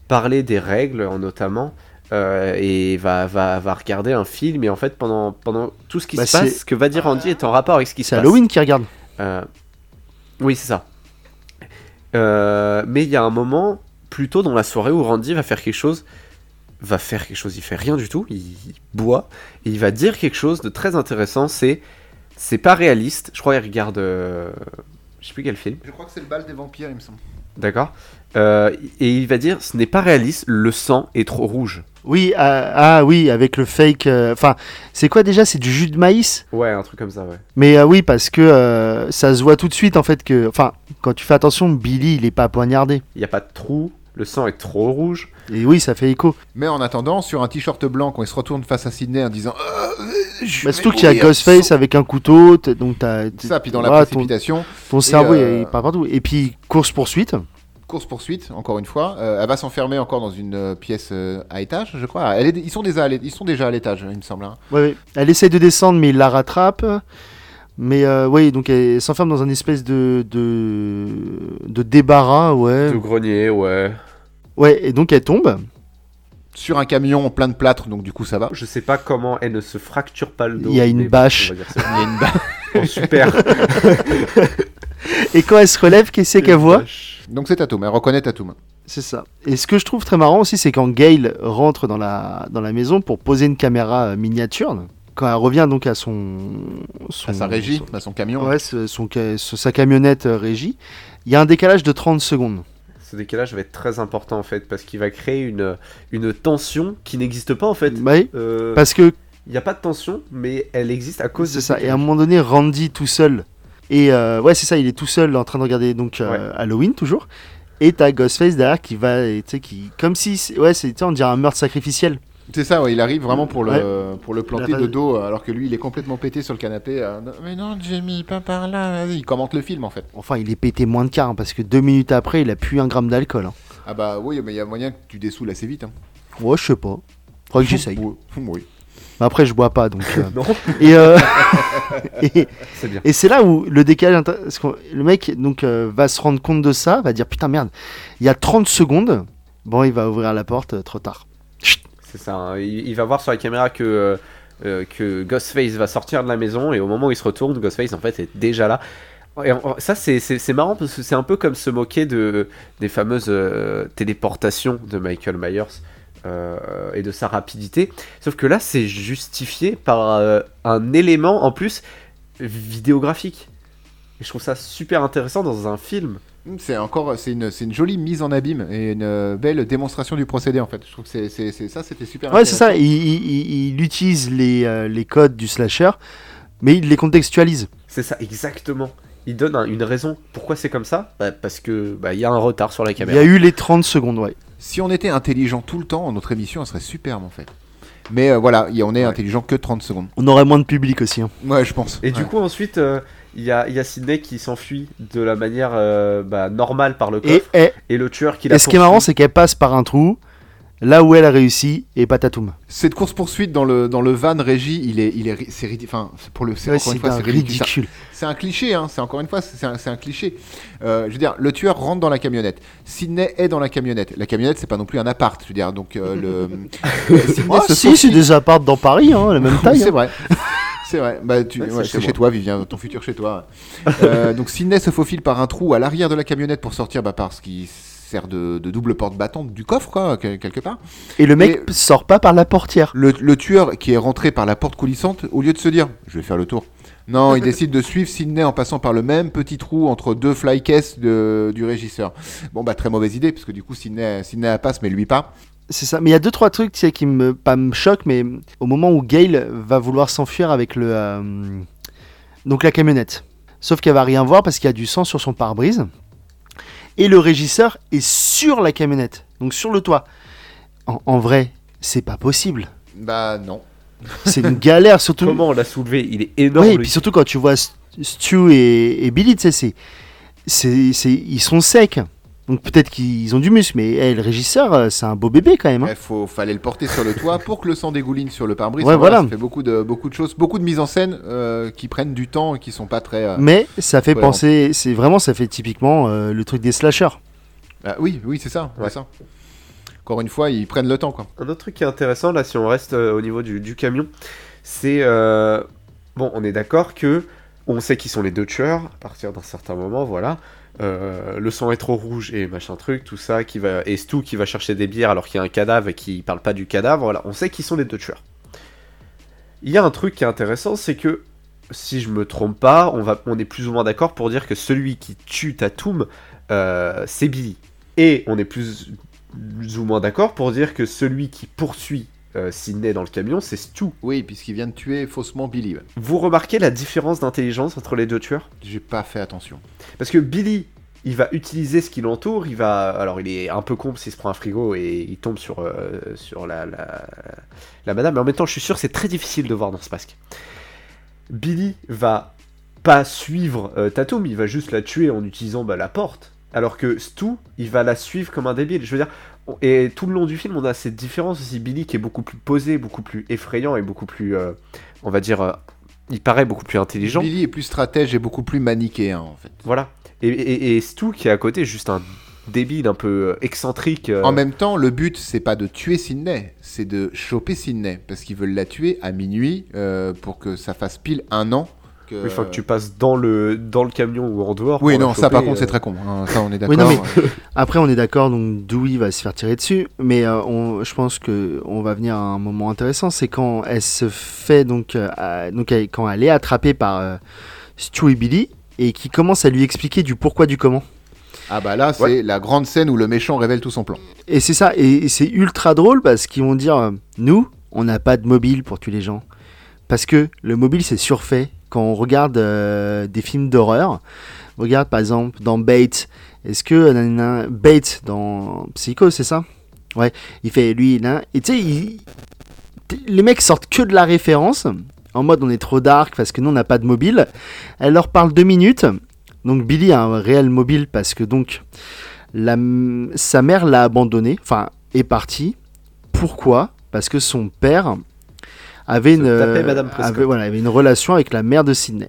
parler des règles, en notamment, euh, et va, va, va regarder un film. Et en fait, pendant, pendant tout ce qui Bah, se passe, c'est- ce que va dire Randy est en rapport avec ce qui se C'est passe. Halloween qui regarde. Euh, Oui, c'est ça. Euh, mais il y a un moment, plus tôt dans la soirée, où Randy va faire quelque chose. Va faire quelque chose, il fait rien du tout, il, il boit, et il va dire quelque chose de très intéressant, c'est. C'est pas réaliste, je crois qu'il regarde. euh, je sais plus quel film, Je crois que c'est le bal des vampires, il me semble. d'accord Euh, Et il va dire ce n'est pas réaliste, le sang est trop rouge. Oui, ah, ah oui, avec le fake. euh, Enfin, c'est quoi déjà? C'est du jus de maïs? Ouais, un truc comme ça, ouais. Mais euh, oui, parce que euh, ça se voit tout de suite en fait que. Enfin, quand tu fais attention, Billy il est pas poignardé. Il n'y a pas de trou, le sang est trop rouge. Et oui, ça fait écho. Mais en attendant, sur un t-shirt blanc, quand il se retourne face à Sydney en disant Euh, Bah, surtout qu'il y a Ghostface avec un couteau, donc t'as. Ça, puis dans la voilà, ton, précipitation, ton cerveau euh, il part partout. Et puis course poursuite. Course-poursuite, encore une fois. Euh, elle va s'enfermer encore dans une euh, pièce euh, à étage, je crois. Elle est- ils, sont déjà à l'é- ils sont déjà à l'étage, il me semble. hein. Ouais, ouais. Elle essaye de descendre, mais il la rattrape. Mais euh, oui, donc elle s'enferme dans un espèce de, de de débarras, ouais. Tout grenier, ouais. Ouais, et donc elle tombe. Sur un camion plein de plâtre, donc du coup ça va. Je sais pas comment elle ne se fracture pas le dos. Il y a une bâche. Il y a une <laughs> Oh, super. <laughs> Et quand elle se relève, qu'est-ce qu'elle voit? Donc c'est Tatum, elle reconnaît Tatum. C'est ça. Et ce que je trouve très marrant aussi, c'est quand Gail rentre dans la, dans la maison pour poser une caméra euh, miniature, quand elle revient donc à son. son À sa régie, son- à son camion. ouais, son, sa camionnette euh, régie, il y a un décalage de 30 secondes. Ce décalage va être très important en fait parce qu'il va créer une, une tension qui n'existe pas en fait. Oui, Euh, parce que Il n'y a pas de tension, mais elle existe à cause de c'est ça. Et à un moment donné, Randy tout seul. Et euh, ouais, c'est ça, il est tout seul en train de regarder donc euh, Ouais. Halloween toujours. Et t'as Ghostface derrière qui va, tu sais, qui. Comme si. Ouais, c'est, on dirait un meurtre sacrificiel. C'est ça, ouais, il arrive vraiment pour le, Ouais. pour le planter La- de dos, alors que lui il est complètement pété sur le canapé. euh, mais non, Jamie, pas par là. Il commente le film en fait. Enfin, il est pété moins de quart, hein, parce que deux minutes après, il a plus un gramme d'alcool. hein. Ah bah oui, mais il y a moyen que tu dessoules assez vite. Hein. Ouais, je sais pas. Faudrait que j'essaye. <laughs> Oui. Mais après, je bois pas, donc. euh, <laughs> Non, Et, euh, <laughs> et, c'est bien. et c'est là où le décalage. le mec donc, euh, va se rendre compte de ça, va dire Putain, merde, il y a 30 secondes. Bon, il va ouvrir la porte trop tard. C'est ça. hein. Il, il va voir sur la caméra que, euh, que Ghostface va sortir de la maison et au moment où il se retourne, Ghostface en fait est déjà là. Et en- ça c'est- marrant parce que c'est un peu comme se moquer de, des fameuses euh, téléportations de Michael Myers. Euh, et de sa rapidité. Sauf que là, c'est justifié par euh, un élément en plus vidéographique. Et je trouve ça super intéressant dans un film. C'est encore, c'est une, c'est une jolie mise en abîme et une euh, belle démonstration du procédé en fait. Je trouve que c'est, c'est, c'est- ça, c'était super. Ouais, c'est ça. Il, il- il- il utilise les, euh, les codes du slasher, mais il les contextualise. C'est ça, exactement. Il donne un- une raison. Pourquoi c'est comme ça? Bah, Parce que bah, il y a un retard sur la Il y caméra. a eu les 30 secondes, ouais. Si on était intelligent tout le temps, notre émission elle serait superbe en fait. Mais euh, voilà, y- on est Ouais. intelligent que 30 secondes. On aurait moins de public aussi. hein. Ouais, je pense. Et du Ouais. coup, ensuite, euh, il y, a, il y a Sidney qui s'enfuit de la manière euh, bah, normale par le Et, coffre. et- Et, le tueur qui la et ce qui est marrant, poursuit. c'est qu'elle passe par un trou, là où elle a réussi, et patatoum. cette course poursuite dans le dans le van régie, il est il est c'est ridicule. Enfin, c'est pour le c'est Ouais, encore une fois un c'est ridicule. C'est un cliché, hein. C'est encore une fois, c'est un, c'est un cliché. Euh, je veux dire, le tueur rentre dans la camionnette. Sydney est dans la camionnette. La camionnette, c'est pas non plus un appart. Je veux dire, donc euh, le. <laughs> euh, Sydney Oh, se si, c'est des apparts dans Paris, hein, la même <laughs> taille. c'est hein. vrai. C'est vrai. Bah, tu, Ouais, c'est ouais, chez c'est chez moi. toi, Vivien, ton futur chez toi. Euh, donc Sydney se faufile par un trou à l'arrière de la camionnette pour sortir bah, par ce qui sert de, de double porte battante du coffre, quoi, quel- quelque part. Et le mec Et- sort pas par la portière. Le, le tueur qui est rentré par la porte coulissante, au lieu de se dire je vais faire le tour, non, il <laughs> décide de suivre Sydney en passant par le même petit trou entre deux flycases de, du régisseur. Bon, bah très mauvaise idée, parce que du coup Sydney, Sydney passe, mais lui pas. C'est ça. Mais il y a deux trois trucs tu sais, qui me pas me choquent, mais au moment où Gail va vouloir s'enfuir avec le euh, donc la camionnette. Sauf qu'elle va rien voir parce qu'il y a du sang sur son pare-brise. Et le régisseur est sur la camionnette, donc sur le toit. En, en vrai, c'est pas possible. Bah non. C'est une galère, <laughs> surtout. Comment on l'a soulevé? Il est énorme. Oui, et puis surtout quand tu vois St- Stu et, et Billy, tu sais, c'est, c'est, c'est- ils sont secs. Donc peut-être qu'ils ont du muscle, mais eh, le régisseur, euh, c'est un beau bébé quand même. hein. Il faut, fallait le porter sur le toit pour que le sang dégouline sur le pare-brise. Ouais, voilà. Ça fait beaucoup de, beaucoup de choses, beaucoup de mises en scène euh, qui prennent du temps et qui sont pas très. euh, Mais ça fait penser, c'est vraiment, ça fait typiquement euh, le truc des slashers. ah, oui, oui, c'est ça, Ouais. c'est ça. Encore une fois, ils prennent le temps, quoi. Un autre truc qui est intéressant, là, si on reste euh, au niveau du, du camion, c'est. euh, Bon, on est d'accord que. On sait qui sont les deux tueurs, à partir d'un certain moment, voilà. Euh, le sang est trop rouge et machin truc, tout ça, qui va, et Stu qui va chercher des bières alors qu'il y a un cadavre et qui parle pas du cadavre, voilà. On sait qui sont les deux tueurs. Il y a un truc qui est intéressant, c'est que, si je me trompe pas, on, va, on est plus ou moins d'accord pour dire que celui qui tue Tatum, euh, c'est Billy. Et on est plus, plus ou moins d'accord pour dire que celui qui poursuit euh, Sidney dans le camion, c'est Stu. Oui, puisqu'il vient de tuer faussement Billy. ouais. Vous remarquez la différence d'intelligence entre les deux tueurs? J'ai pas fait attention. Parce que Billy, il va utiliser ce qui l'entoure, il va... Alors il est un peu con s'il se prend un frigo et il tombe sur, euh, sur la, la, la madame, mais en même temps je suis sûr que c'est très difficile de voir dans ce masque. Billy va pas suivre euh, Tatum, il va juste la tuer en utilisant bah, la porte. Alors que Stu, il va la suivre comme un débile. Je veux dire, et tout le long du film, on a cette différence aussi. Billy qui est beaucoup plus posé, beaucoup plus effrayant et beaucoup plus, euh, on va dire, euh, il paraît beaucoup plus intelligent. Billy est plus stratège et beaucoup plus manichéen, en fait. Voilà. Et, et, et Stu qui est à côté, juste un débile un peu euh, excentrique. euh, En même temps, le but, c'est pas de tuer Sydney, c'est de choper Sydney. Parce qu'ils veulent la tuer à minuit euh, pour que ça fasse pile un an. Que... Une fois que tu passes dans le, dans le camion ou en dehors. Oui, non, ça par contre, c'est euh, très con. hein, ça, on est d'accord. Oui, mais- <laughs> Après, on est d'accord, donc Dewey va se faire tirer dessus, mais euh, on- je pense que on va venir à un moment intéressant, c'est quand elle se fait donc, euh, à- donc elle- quand elle est attrapée par euh, Stu et Billy et qui commence à lui expliquer du pourquoi du comment. Ah bah là, c'est Ouais. la grande scène où le méchant révèle tout son plan. Et c'est ça, et c'est ultra drôle parce qu'ils vont dire euh, nous, on n'a pas de mobile pour tuer les gens, parce que le mobile c'est surfait. Quand on regarde euh, des films d'horreur, regarde par exemple dans Bait, est-ce que nanana, Bait dans Psycho, c'est ça? Ouais, il fait lui, là, et tu sais, les mecs sortent que de la référence, en mode on est trop dark parce que nous on n'a pas de mobile. Elle leur parle deux minutes, donc Billy a un réel mobile parce que donc sa mère l'a abandonné, enfin est partie. Pourquoi? Parce que son père avait une, tapait Madame Prescott. avait, voilà, avait une relation avec la mère de Sydney.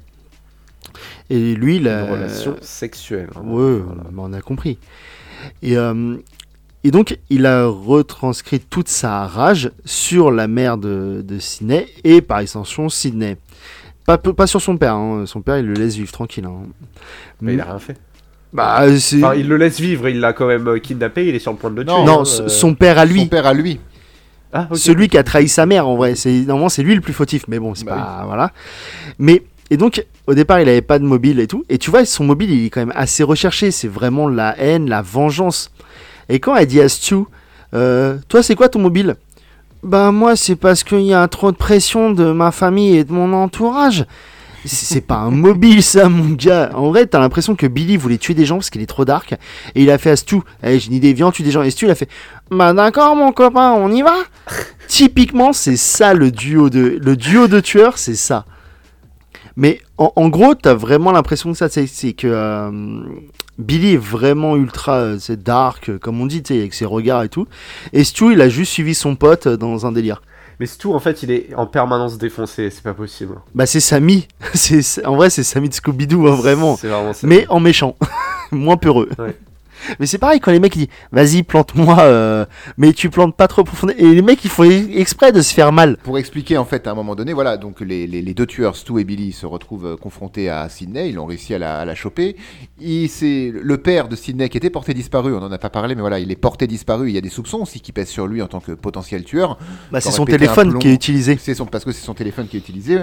Et lui, il Une a, relation sexuelle. hein. Voilà. mais on a compris. Et, euh, et donc, il a retranscrit toute sa rage sur la mère de, de Sydney et par extension Sydney. Pas, pas sur son père, hein. son père il le laisse vivre tranquille. hein. Mais il a rien fait. Bah, Enfin, il le laisse vivre, il l'a quand même euh, kidnappé, il est sur le point de le tuer. Non, hein, euh, son père à lui. Son père à lui. Ah. Celui qui a trahi sa mère, en vrai. C'est normalement c'est lui le plus fautif, mais bon, c'est Bah pas voilà. Mais et donc au départ, il avait pas de mobile et tout. Et tu vois, son mobile, il est quand même assez recherché. C'est vraiment la haine, la vengeance. Et quand elle dit à Stu, euh, toi, c'est quoi ton mobile? Bah moi, c'est parce qu'il y a trop de pression de ma famille et de mon entourage. C'est pas un mobile ça mon gars. En vrai t'as l'impression que Billy voulait tuer des gens parce qu'il est trop dark. Et il a fait à Stu, Eh, j'ai une idée, viens tue des gens. Et Stu il a fait, bah d'accord mon copain, on y va Typiquement c'est ça le duo de, le duo de tueurs, c'est ça. Mais en, gros t'as vraiment l'impression que ça c'est que euh, Billy est vraiment ultra euh, c'est dark comme on dit, avec ses regards et tout. Et Stu il a juste suivi son pote euh, dans un délire. Mais Stu, en fait, il est en permanence défoncé, c'est pas possible. Bah c'est Sammy, c'est <laughs> c'est- en vrai c'est Sammy de Scooby-Doo hein, vraiment. C'est vraiment ça. mais en méchant, <laughs> moins peureux. Ouais. Mais c'est pareil quand les mecs ils disent vas-y plante-moi, euh, mais tu plantes pas trop profondément. Et les mecs ils font exprès de se faire mal. Pour expliquer, en fait, à un moment donné, voilà, donc les, les- les deux tueurs, Stu et Billy, se retrouvent euh, confrontés à Sydney. Ils ont réussi à la, à la choper. C'est le père de Sydney qui était porté disparu. On n'en a pas parlé, mais voilà, il est porté disparu. Il y a des soupçons aussi qui pèsent sur lui en tant que potentiel tueur. Bah, c'est son téléphone qui est utilisé. C'est son, parce que c'est son téléphone qui est utilisé.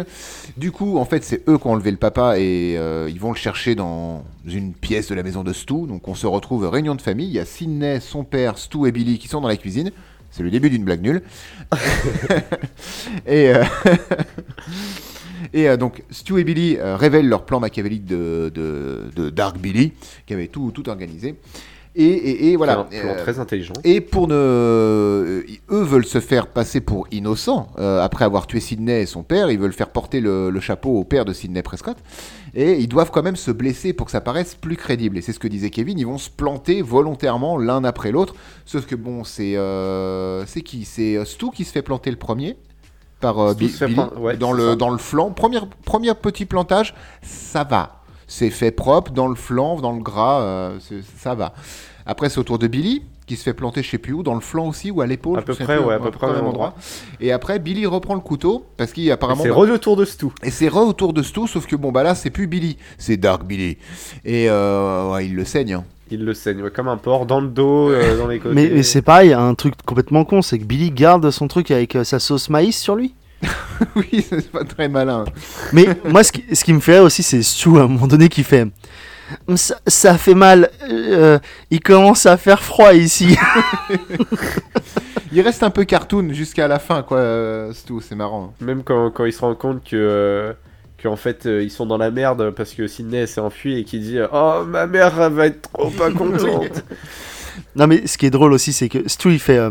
Du coup, en fait, c'est eux qui ont enlevé le papa et euh, ils vont le chercher dans une pièce de la maison de Stu. Donc, on se retrouve réunion de famille. Il y a Sydney, son père, Stu et Billy qui sont dans la cuisine. C'est le début d'une blague nulle. <laughs> et euh, <laughs> et euh, donc, Stu et Billy euh, révèlent leur plan machiavélique de, de, de Dark Billy, qui avait tout, tout organisé. Et, et, et voilà. Un plan très intelligent. et pour ne. Eux veulent se faire passer pour innocents. après avoir tué Sidney et son père, ils veulent faire porter le, le chapeau au père de Sidney Prescott. Et ils doivent quand même se blesser pour que ça paraisse plus crédible. Et c'est ce que disait Kevin, ils vont se planter volontairement l'un après l'autre. Sauf que bon, c'est. euh, c'est qui? C'est euh, Stu qui se fait planter le premier par euh, Billy, plan- ouais, dans, le, ça. dans le flanc. Premier, premier petit plantage, ça va. C'est fait propre dans le flanc, dans le gras, ça va. Après, c'est au tour de Billy, qui se fait planter je sais plus où, dans le flanc aussi, ou à l'épaule. À peu près, plus, ouais, à peu près au même endroit. Et après, Billy reprend le couteau, parce qu'il apparemment... C'est bah, re de tour de Stu. et c'est re autour de Stu, sauf que bon, bah là, c'est plus Billy, c'est Dark Billy. Et euh, ouais, il le saigne. hein. Il le saigne ouais, comme un porc dans le dos, euh, dans les côtés. Mais, mais c'est pareil, un truc complètement con, c'est que Billy garde son truc avec euh, sa sauce maïs sur lui. <laughs> oui, c'est pas très malin. Mais moi, ce qui, ce qui me fait aussi, c'est Stu à un moment donné qui fait. Ça, ça fait mal. euh, il commence à faire froid ici. <laughs> Il reste un peu cartoon jusqu'à la fin, quoi, euh, Stu, c'est marrant. Même quand, quand il se rend compte que. euh, qu'en fait euh, ils sont dans la merde parce que Sidney s'est enfui et qui dit Oh ma mère elle va être trop pas <laughs> contente. non, mais ce qui est drôle aussi, c'est que Stu il fait. euh,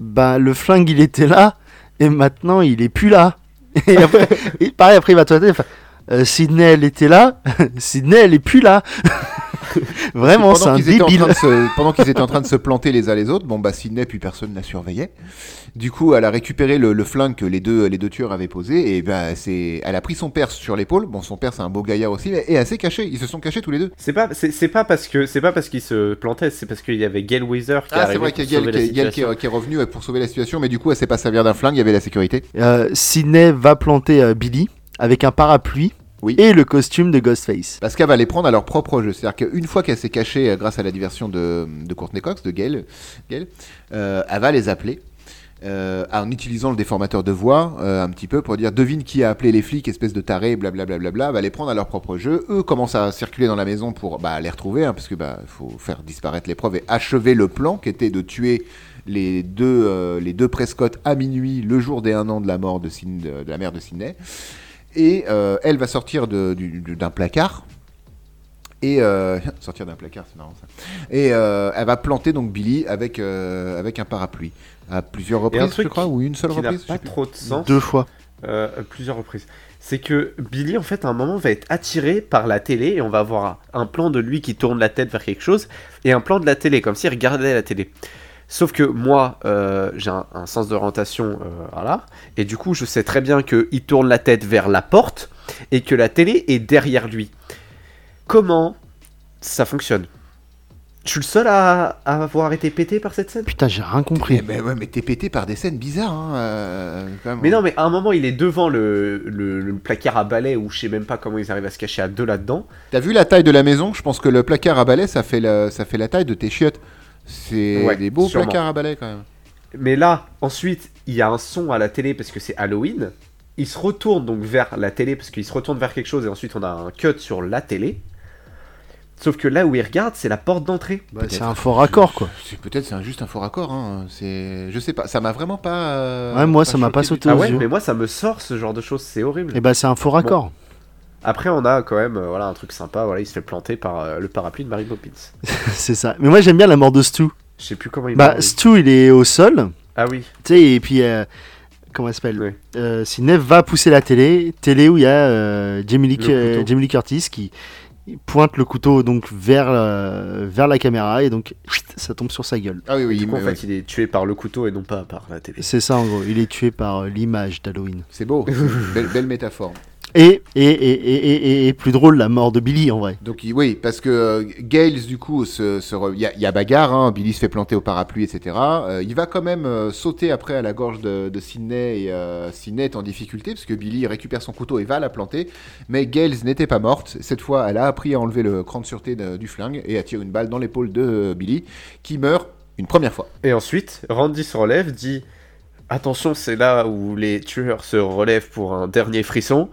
bah, le flingue il était là, et maintenant il est plus là. <laughs> Et après, et pareil, après il va il fait, Euh, Sydney elle était là, <laughs> Sydney elle est plus là. <laughs> Vraiment, c'est pendant un qu'ils étaient en débile. train de se- <laughs> pendant qu'ils étaient en train de se planter les uns les autres, bon bah Sidney puis personne la surveillait. Du coup, elle a récupéré le, le flingue que les deux les deux tueurs avaient posé et bah c'est, elle a pris son père sur l'épaule. Bon, son père c'est un beau gaillard aussi, mais- et elle s'est cachée. Ils se sont cachés tous les deux. c'est pas, c'est, c'est pas parce que c'est pas parce qu'il se plantait, c'est parce qu'il y avait Gail Weather qui Ah, c'est vrai qu'il y a Gail qui, est- Gail qui est, qui est revenu euh, pour sauver la situation, mais du coup, elle s'est pas servir d'un flingue. Il y avait la sécurité. Euh, Sydney va planter euh, Billy avec un parapluie Oui. et le costume de Ghostface. Parce qu'elle va les prendre à leur propre jeu. C'est-à-dire qu'une fois qu'elle s'est cachée euh, grâce à la diversion de, de Courtney Cox, de Gail, Gail, euh, elle va les appeler. euh, en utilisant le déformateur de voix euh, un petit peu pour dire devine qui a appelé les flics, espèce de taré, blablabla, bla, bla, bla, va les prendre à leur propre jeu. Eux commencent à circuler dans la maison pour bah, les retrouver, hein, parce que bah faut faire disparaître les preuves et achever le plan qui était de tuer les deux, euh, les deux Prescott à minuit le jour des un an de la mort de, de la mère de Sydney. Et euh, elle va sortir de- du- du- d'un placard. Et euh, <laughs> sortir d'un placard, c'est marrant ça. Et euh, elle va planter donc Billy avec, euh, avec un parapluie à plusieurs reprises, truc je crois, ou une seule Qui n'a reprise. pas trop de sens. Deux fois. euh, à plusieurs reprises. C'est que Billy, en fait, à un moment, va être attiré par la télé et on va avoir un plan de lui qui tourne la tête vers quelque chose et un plan de la télé, comme s'il regardait la télé. Sauf que moi, euh, j'ai un, un sens d'orientation, euh, voilà, et du coup, je sais très bien qu'il tourne la tête vers la porte et que la télé est derrière lui. Comment ça fonctionne? Je suis le seul à, à avoir été pété par cette scène? Putain, j'ai rien compris. Eh ben ouais, mais t'es pété par des scènes bizarres, hein, euh, quand même. Mais non, mais à un moment, il est devant le, le- le placard à balai où je sais même pas comment ils arrivent à se cacher à deux là-dedans. T'as vu la taille de la maison? Je pense que le placard à balai, ça fait la, ça fait la taille de tes chiottes. C'est Ouais, des beaux sûrement. placards à balai quand même. Mais là, ensuite, il y a un son à la télé parce que c'est Halloween. Il se retourne donc vers la télé parce qu'il se retourne vers quelque chose et ensuite on a un cut sur la télé. Sauf que là où il regarde, c'est la porte d'entrée. Bah, c'est un fort raccord, quoi. C'est peut-être c'est juste un faux raccord. Hein. C'est, je sais pas. Ça m'a vraiment pas. euh, Ouais, moi, ça m'a pas sauté. Ah ouais, yeux. mais moi ça me sort ce genre de choses, c'est horrible. Et bah, c'est un faux raccord. Après, on a quand même euh, voilà, un truc sympa. Voilà, il se fait planter par euh, le parapluie de Mary Poppins. <laughs> c'est ça. Mais moi, j'aime bien la mort de Stu. Je sais plus comment il Bah. Stu, il est au sol. Ah oui, Tu sais, et puis. euh, comment elle s'appelle? Oui. euh, Sidney va pousser la télé. Télé où il y a euh, Jamie, Lee, euh. Jamie Lee Curtis qui pointe le couteau donc vers, euh, vers la caméra et donc ça tombe sur sa gueule. Ah oui, oui. coup, en fait, il est tué par le couteau et non pas par la télé. C'est ça en gros. Il est tué par euh, l'image d'Halloween. C'est beau. <laughs> belle, belle métaphore. Et, et, et, et, et, et plus drôle, la mort de Billy en vrai. Donc il- oui, parce que euh, Gales du coup, se, se re- il y, a- il y a bagarre, hein, Billy se fait planter au parapluie, etc. Euh, il va quand même euh, sauter après à la gorge de, de Sidney et euh, Sidney est en difficulté parce que Billy récupère son couteau et va la planter. Mais Gales n'était pas morte. Cette fois, elle a appris à enlever le cran de sûreté de- du flingue et à tirer une balle dans l'épaule de euh, Billy, qui meurt une première fois. Et ensuite, Randy se relève, dit Attention, c'est là où les tueurs se relèvent pour un dernier frisson.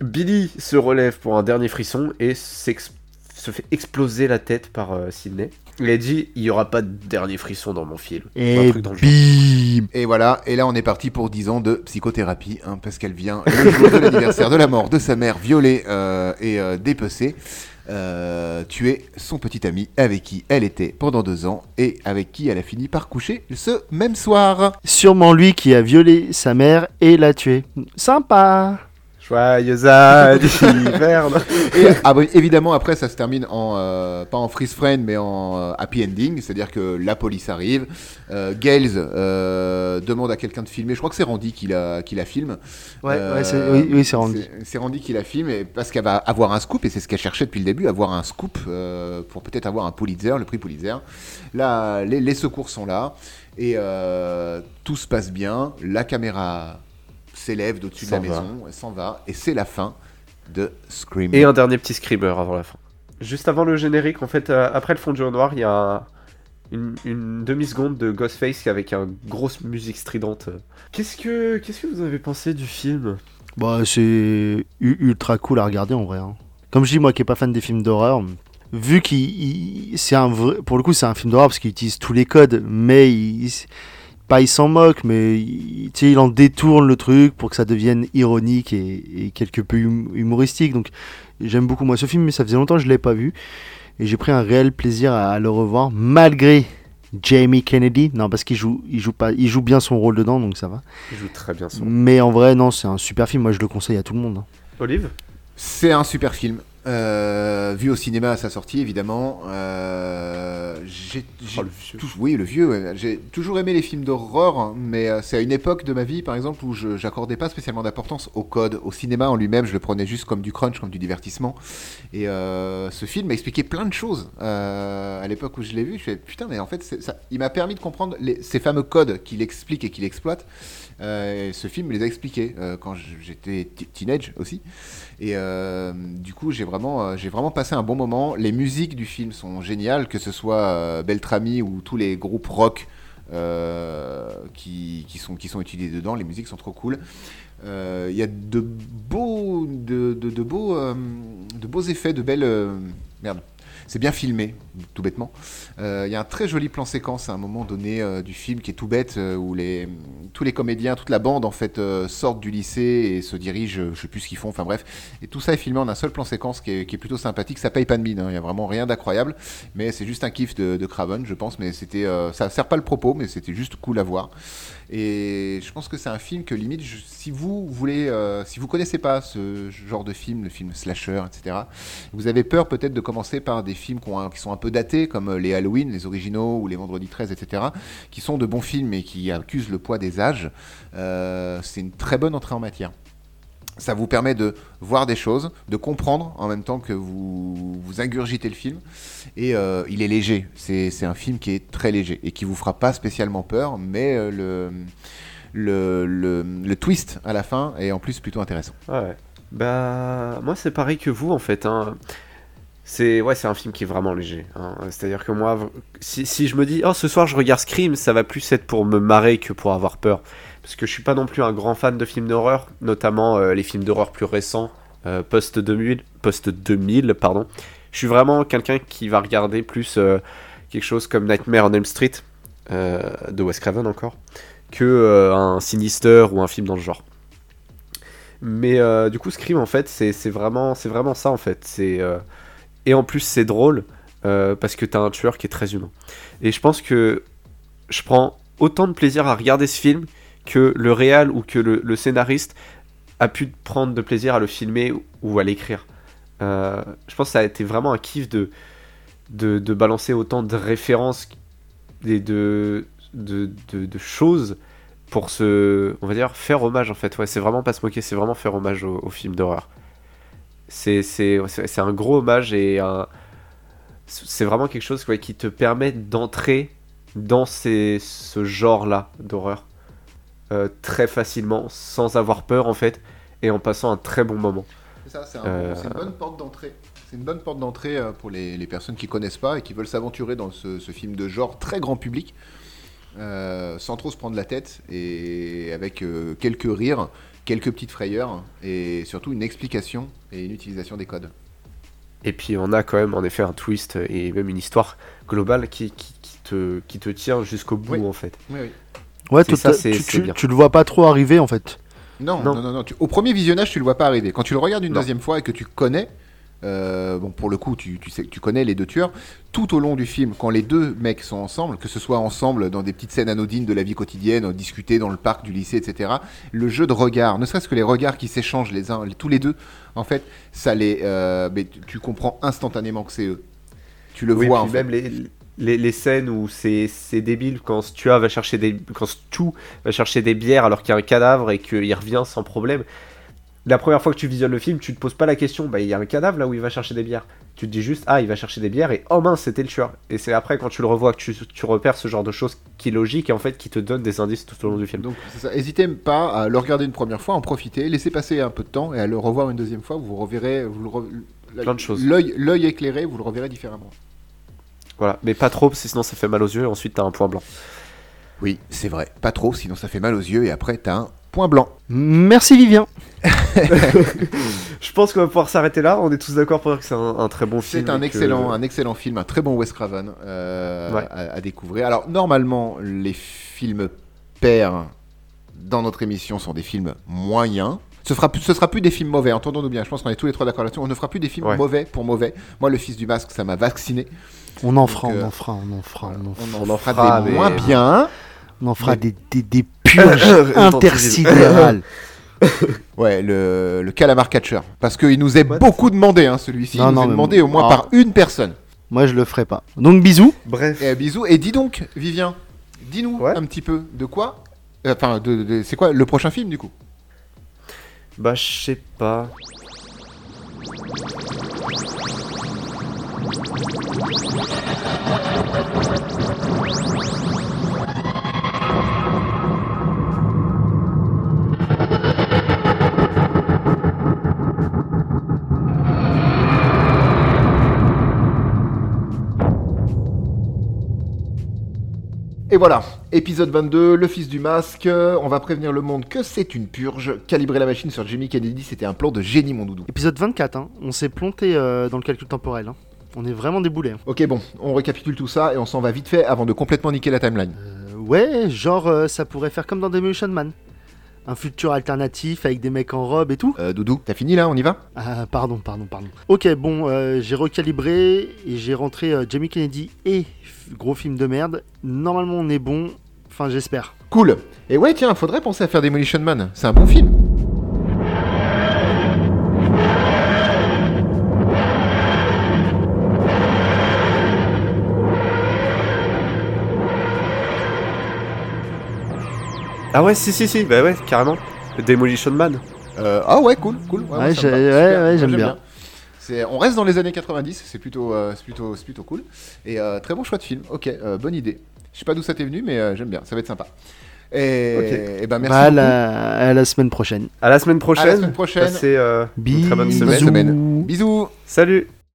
Billy se relève pour un dernier frisson et se fait exploser la tête par euh, Sidney. Il a dit Il n'y aura pas de dernier frisson dans mon film. Et bim Et voilà, et là on est parti pour 10 ans de psychothérapie, hein, parce qu'elle vient le jour de l'anniversaire de la mort de sa mère violée euh, et euh, dépecée, euh, tuer son petit ami avec qui elle était pendant deux ans et avec qui elle a fini par coucher ce même soir. Sûrement lui qui a violé sa mère et l'a tué. Sympa Joyeux anniversaire <laughs> Et ah, évidemment après ça se termine en, euh, pas en freeze frame mais en euh, happy ending, c'est-à-dire que la police arrive, euh, Gales euh, demande à quelqu'un de filmer, je crois que c'est Randy qui la, qui la filme. Ouais, Euh, ouais, c'est- oui, oui, c'est Randy. C'est- C'est Randy qui la filme et parce qu'elle va avoir un scoop et c'est ce qu'elle cherchait depuis le début, avoir un scoop euh, pour peut-être avoir un Pulitzer, le prix Pulitzer. Là, les, les secours sont là et euh, tout se passe bien. La caméra s'élève d'au-dessus de la va. maison, elle s'en va et c'est la fin de Scream. Et un dernier petit screamer avant la fin. Juste avant le générique, en fait, euh, après le fond jaune noir, il y a un- une, une demi-seconde de Ghostface avec une grosse musique stridente. Qu'est-ce que, qu'est-ce que vous avez pensé du film? Bah, c'est ultra cool à regarder en vrai. hein. Comme je dis, moi qui n'ai pas fan des films d'horreur, vu qu'il il- c'est un vrai, pour le coup c'est un film d'horreur parce qu'il utilise tous les codes, mais il, pas il s'en moque, mais il, tu sais, il en détourne le truc pour que ça devienne ironique et, et quelque peu hum- humoristique. Donc j'aime beaucoup moi ce film, mais ça faisait longtemps que je l'ai pas vu et j'ai pris un réel plaisir à, à le revoir malgré Jamie Kennedy. Non, parce qu'il joue, il joue pas, il joue bien son rôle dedans, donc ça va. Il joue très bien son. Mais en vrai, non, c'est un super film. Moi, je le conseille à tout le monde. hein. Olive? C'est un super film. Euh, vu au cinéma à sa sortie, évidemment. Euh, j'ai, j'ai Oh, le oui, le vieux. ouais. J'ai toujours aimé les films d'horreur, hein, mais euh, c'est à une époque de ma vie, par exemple, où je j'accordais pas spécialement d'importance au code, au cinéma en lui-même. Je le prenais juste comme du crunch, comme du divertissement. Et euh, ce film m'a expliqué plein de choses euh, à l'époque où je l'ai vu. Je fais putain, mais en fait, c'est- ça, il m'a permis de comprendre les- ces fameux codes qu'il explique et qu'il exploite. Euh, ce film les a expliqués euh, quand j'étais teenage aussi. Et euh, du coup, j'ai vraiment, j'ai vraiment passé un bon moment. Les musiques du film sont géniales, que ce soit Beltrami ou tous les groupes rock qui, qui sont, qui sont utilisés dedans. Les musiques sont trop cool. Il y a de beaux, de, de, beaux, de beaux effets, de belles. merde. C'est bien filmé, tout bêtement. Euh, Il y a un très joli plan séquence à un moment donné euh, du film qui est tout bête, euh, où les, tous les comédiens, toute la bande en fait sortent du lycée et se dirigent, je sais plus ce qu'ils font, enfin bref. Et tout ça est filmé en un seul plan séquence qui est, plutôt sympathique. Ça paye pas de mine, hein. il y a vraiment rien d'incroyable, mais c'est juste un kiff de, Craven, je pense. Mais c'était, ça sert pas le propos, mais c'était juste cool à voir. Et je pense que c'est un film que limite, si vous voulez, euh, si vous connaissez pas ce genre de film, le film slasher, etc. Vous avez peur peut-être de commencer par des films qui sont un peu datés, comme euh, les Halloween, les originaux ou les Vendredi 13, etc., qui sont de bons films et qui accusent le poids des âges. Euh, c'est une très bonne entrée en matière. Ça vous permet de voir des choses, de comprendre en même temps que vous, vous ingurgitez le film. Et euh, il est léger. C'est un film qui est très léger et qui vous fera pas spécialement peur, mais euh, le, le, le, twist à la fin est en plus plutôt intéressant. Ouais. Bah, moi c'est pareil que vous en fait. hein. c'est ouais, c'est un film qui est vraiment léger. hein. C'est-à-dire que moi, si, si je me dis, oh, ce soir je regarde Scream, ça va plus être pour me marrer que pour avoir peur. Parce que je suis pas non plus un grand fan de films d'horreur, notamment euh, les films d'horreur plus récents, euh, post 2000, post 2000, pardon. Je suis vraiment quelqu'un qui va regarder plus euh, quelque chose comme Nightmare on Elm Street de Wes Craven encore, que un Sinister ou un film dans le genre. Mais du coup, Scream, en fait, c'est vraiment, c'est vraiment ça, en fait. Et en plus, c'est drôle parce que t'as un tueur qui est très humain. Et je pense que je prends autant de plaisir à regarder ce film que le réal ou que le, scénariste a pu prendre de plaisir à le filmer ou- à l'écrire. Euh, je pense que ça a été vraiment un kiff de, de, balancer autant de références et de, de, de, choses pour se, on va dire, faire hommage en fait. Ouais, c'est vraiment pas se moquer, c'est vraiment faire hommage au, film d'horreur. C'est, c'est, c'est un gros hommage et c'est vraiment quelque chose ouais, qui te permet d'entrer dans ce genre-là d'horreur euh, très facilement, sans avoir peur en fait, et en passant un très bon moment. C'est ça, c'est un- Euh, une bonne porte d'entrée. C'est une bonne porte d'entrée euh, pour les, les personnes qui connaissent pas et qui veulent s'aventurer dans ce, ce film de genre très grand public, euh, sans trop se prendre la tête et avec quelques rires, quelques petites frayeurs et surtout une explication et une utilisation des codes. Et puis on a quand même en effet un twist et même une histoire globale qui, qui, qui te, qui te tient jusqu'au bout Oui. en fait. Oui, oui. Ouais, toi, ça, tu, tu- le vois pas trop arriver en fait. Non, Non. non, non, non, tu- au premier visionnage, tu le vois pas arriver. Quand tu le regardes une Non. deuxième fois et que tu connais, euh, bon, pour le coup, tu, tu sais, tu connais les deux tueurs, tout au long du film, quand les deux mecs sont ensemble, que ce soit ensemble dans des petites scènes anodines de la vie quotidienne, discuter dans le parc du lycée, etc., le jeu de regard, ne serait-ce que les regards qui s'échangent les uns, tous les deux, en fait, ça les, euh, mais tu, comprends instantanément que c'est eux. Tu le Oui, vois, puis en fait. même les, les, les scènes où c'est c'est débile quand Stua va chercher des quand Stu va chercher des bières alors qu'il y a un cadavre et qu'il revient sans problème. La première fois que tu visionnes le film, tu te poses pas la question, bah il y a un cadavre là où il va chercher des bières. Tu te dis juste ah il va chercher des bières et oh mince c'était le tueur. Et c'est après quand tu le revois que tu, tu repères ce genre de choses qui est logique et en fait qui te donne des indices tout au long du film. Donc. N'hésitez pas à le regarder une première fois, en profiter, laissez passer un peu de temps et à le revoir une deuxième fois. Vous reverrez, vous le re- Plein de choses. L'œil éclairé, vous le reverrez différemment. Voilà, mais pas trop parce que sinon ça fait mal aux yeux et ensuite t'as un point blanc. Oui, c'est vrai. Pas trop, sinon ça fait mal aux yeux et après t'as un point blanc. Merci Vivien. <laughs> Je pense qu'on va pouvoir s'arrêter là. On est tous d'accord pour dire que c'est un, un très bon film. C'est un que- excellent, un excellent film, un très bon Wes Craven euh, Ouais. à, à découvrir. Alors normalement, les films pairs dans notre émission sont des films moyens. Ce, fera, plus- ce sera plus des films mauvais, entendons-nous bien. Je pense qu'on est tous les trois d'accord là-dessus. On ne fera plus des films Ouais. mauvais pour mauvais. Moi, Le Fils du Masque, ça m'a vacciné. On en fera, euh, on en fera, on en fera, on en fera. On en, en fera, des mais- moins <laughs> bien. On en fera Mais- des, des, des purges <laughs> intersidérales. <laughs> Ouais, le, le calamar catcher. Parce qu'il nous est What? beaucoup demandé, hein, celui-ci. Non, il nous non, est demandé au moins Ah. par une personne. Moi, je le ferai pas. Donc, bisous. Bref. Et bisous. Et dis donc, Vivien, dis-nous Ouais. un petit peu de quoi. euh, Enfin, de, de- c'est quoi le prochain film du coup? Bah, je sais pas. Et voilà, épisode 22, le fils du masque. On va prévenir le monde que c'est une purge. Calibrer la machine sur Jimmy Kennedy, c'était un plan de génie, mon doudou. Épisode 24, hein. on s'est planté euh, dans le calcul temporel. hein. On est vraiment déboulé. hein. Ok, bon, on récapitule tout ça et on s'en va vite fait avant de complètement niquer la timeline. Euh, ouais, genre, euh, ça pourrait faire comme dans Demolition Man. Un futur alternatif avec des mecs en robe et tout. Euh, Doudou, t'as fini là On y va Ah, pardon, pardon, pardon. Ok, bon, euh, j'ai recalibré et j'ai rentré euh, Jamie Kennedy et gros film de merde. Normalement, on est bon. Enfin, j'espère. Cool. Et ouais, tiens, faudrait penser à faire Demolition Man. C'est un bon film. Ah ouais, si, si, si, bah ouais, carrément. Demolition Man. Euh, ah ouais, cool, cool. Ouais, Ouais, moi, ça j'ai- me va. ouais, j'aime bien. C'est- on reste dans les années 90, c'est plutôt, euh, c'est plutôt, c'est plutôt cool. Et euh, très bon choix de film. Ok, euh, bonne idée. Je sais pas d'où ça t'est venu, mais euh, j'aime bien. Ça va être sympa. Et, Ok. et ben merci. Bah, à beaucoup. la, à la semaine prochaine. À la semaine prochaine. À la semaine prochaine. Passez euh, une très bonne Bisous. semaine. Bisous. Salut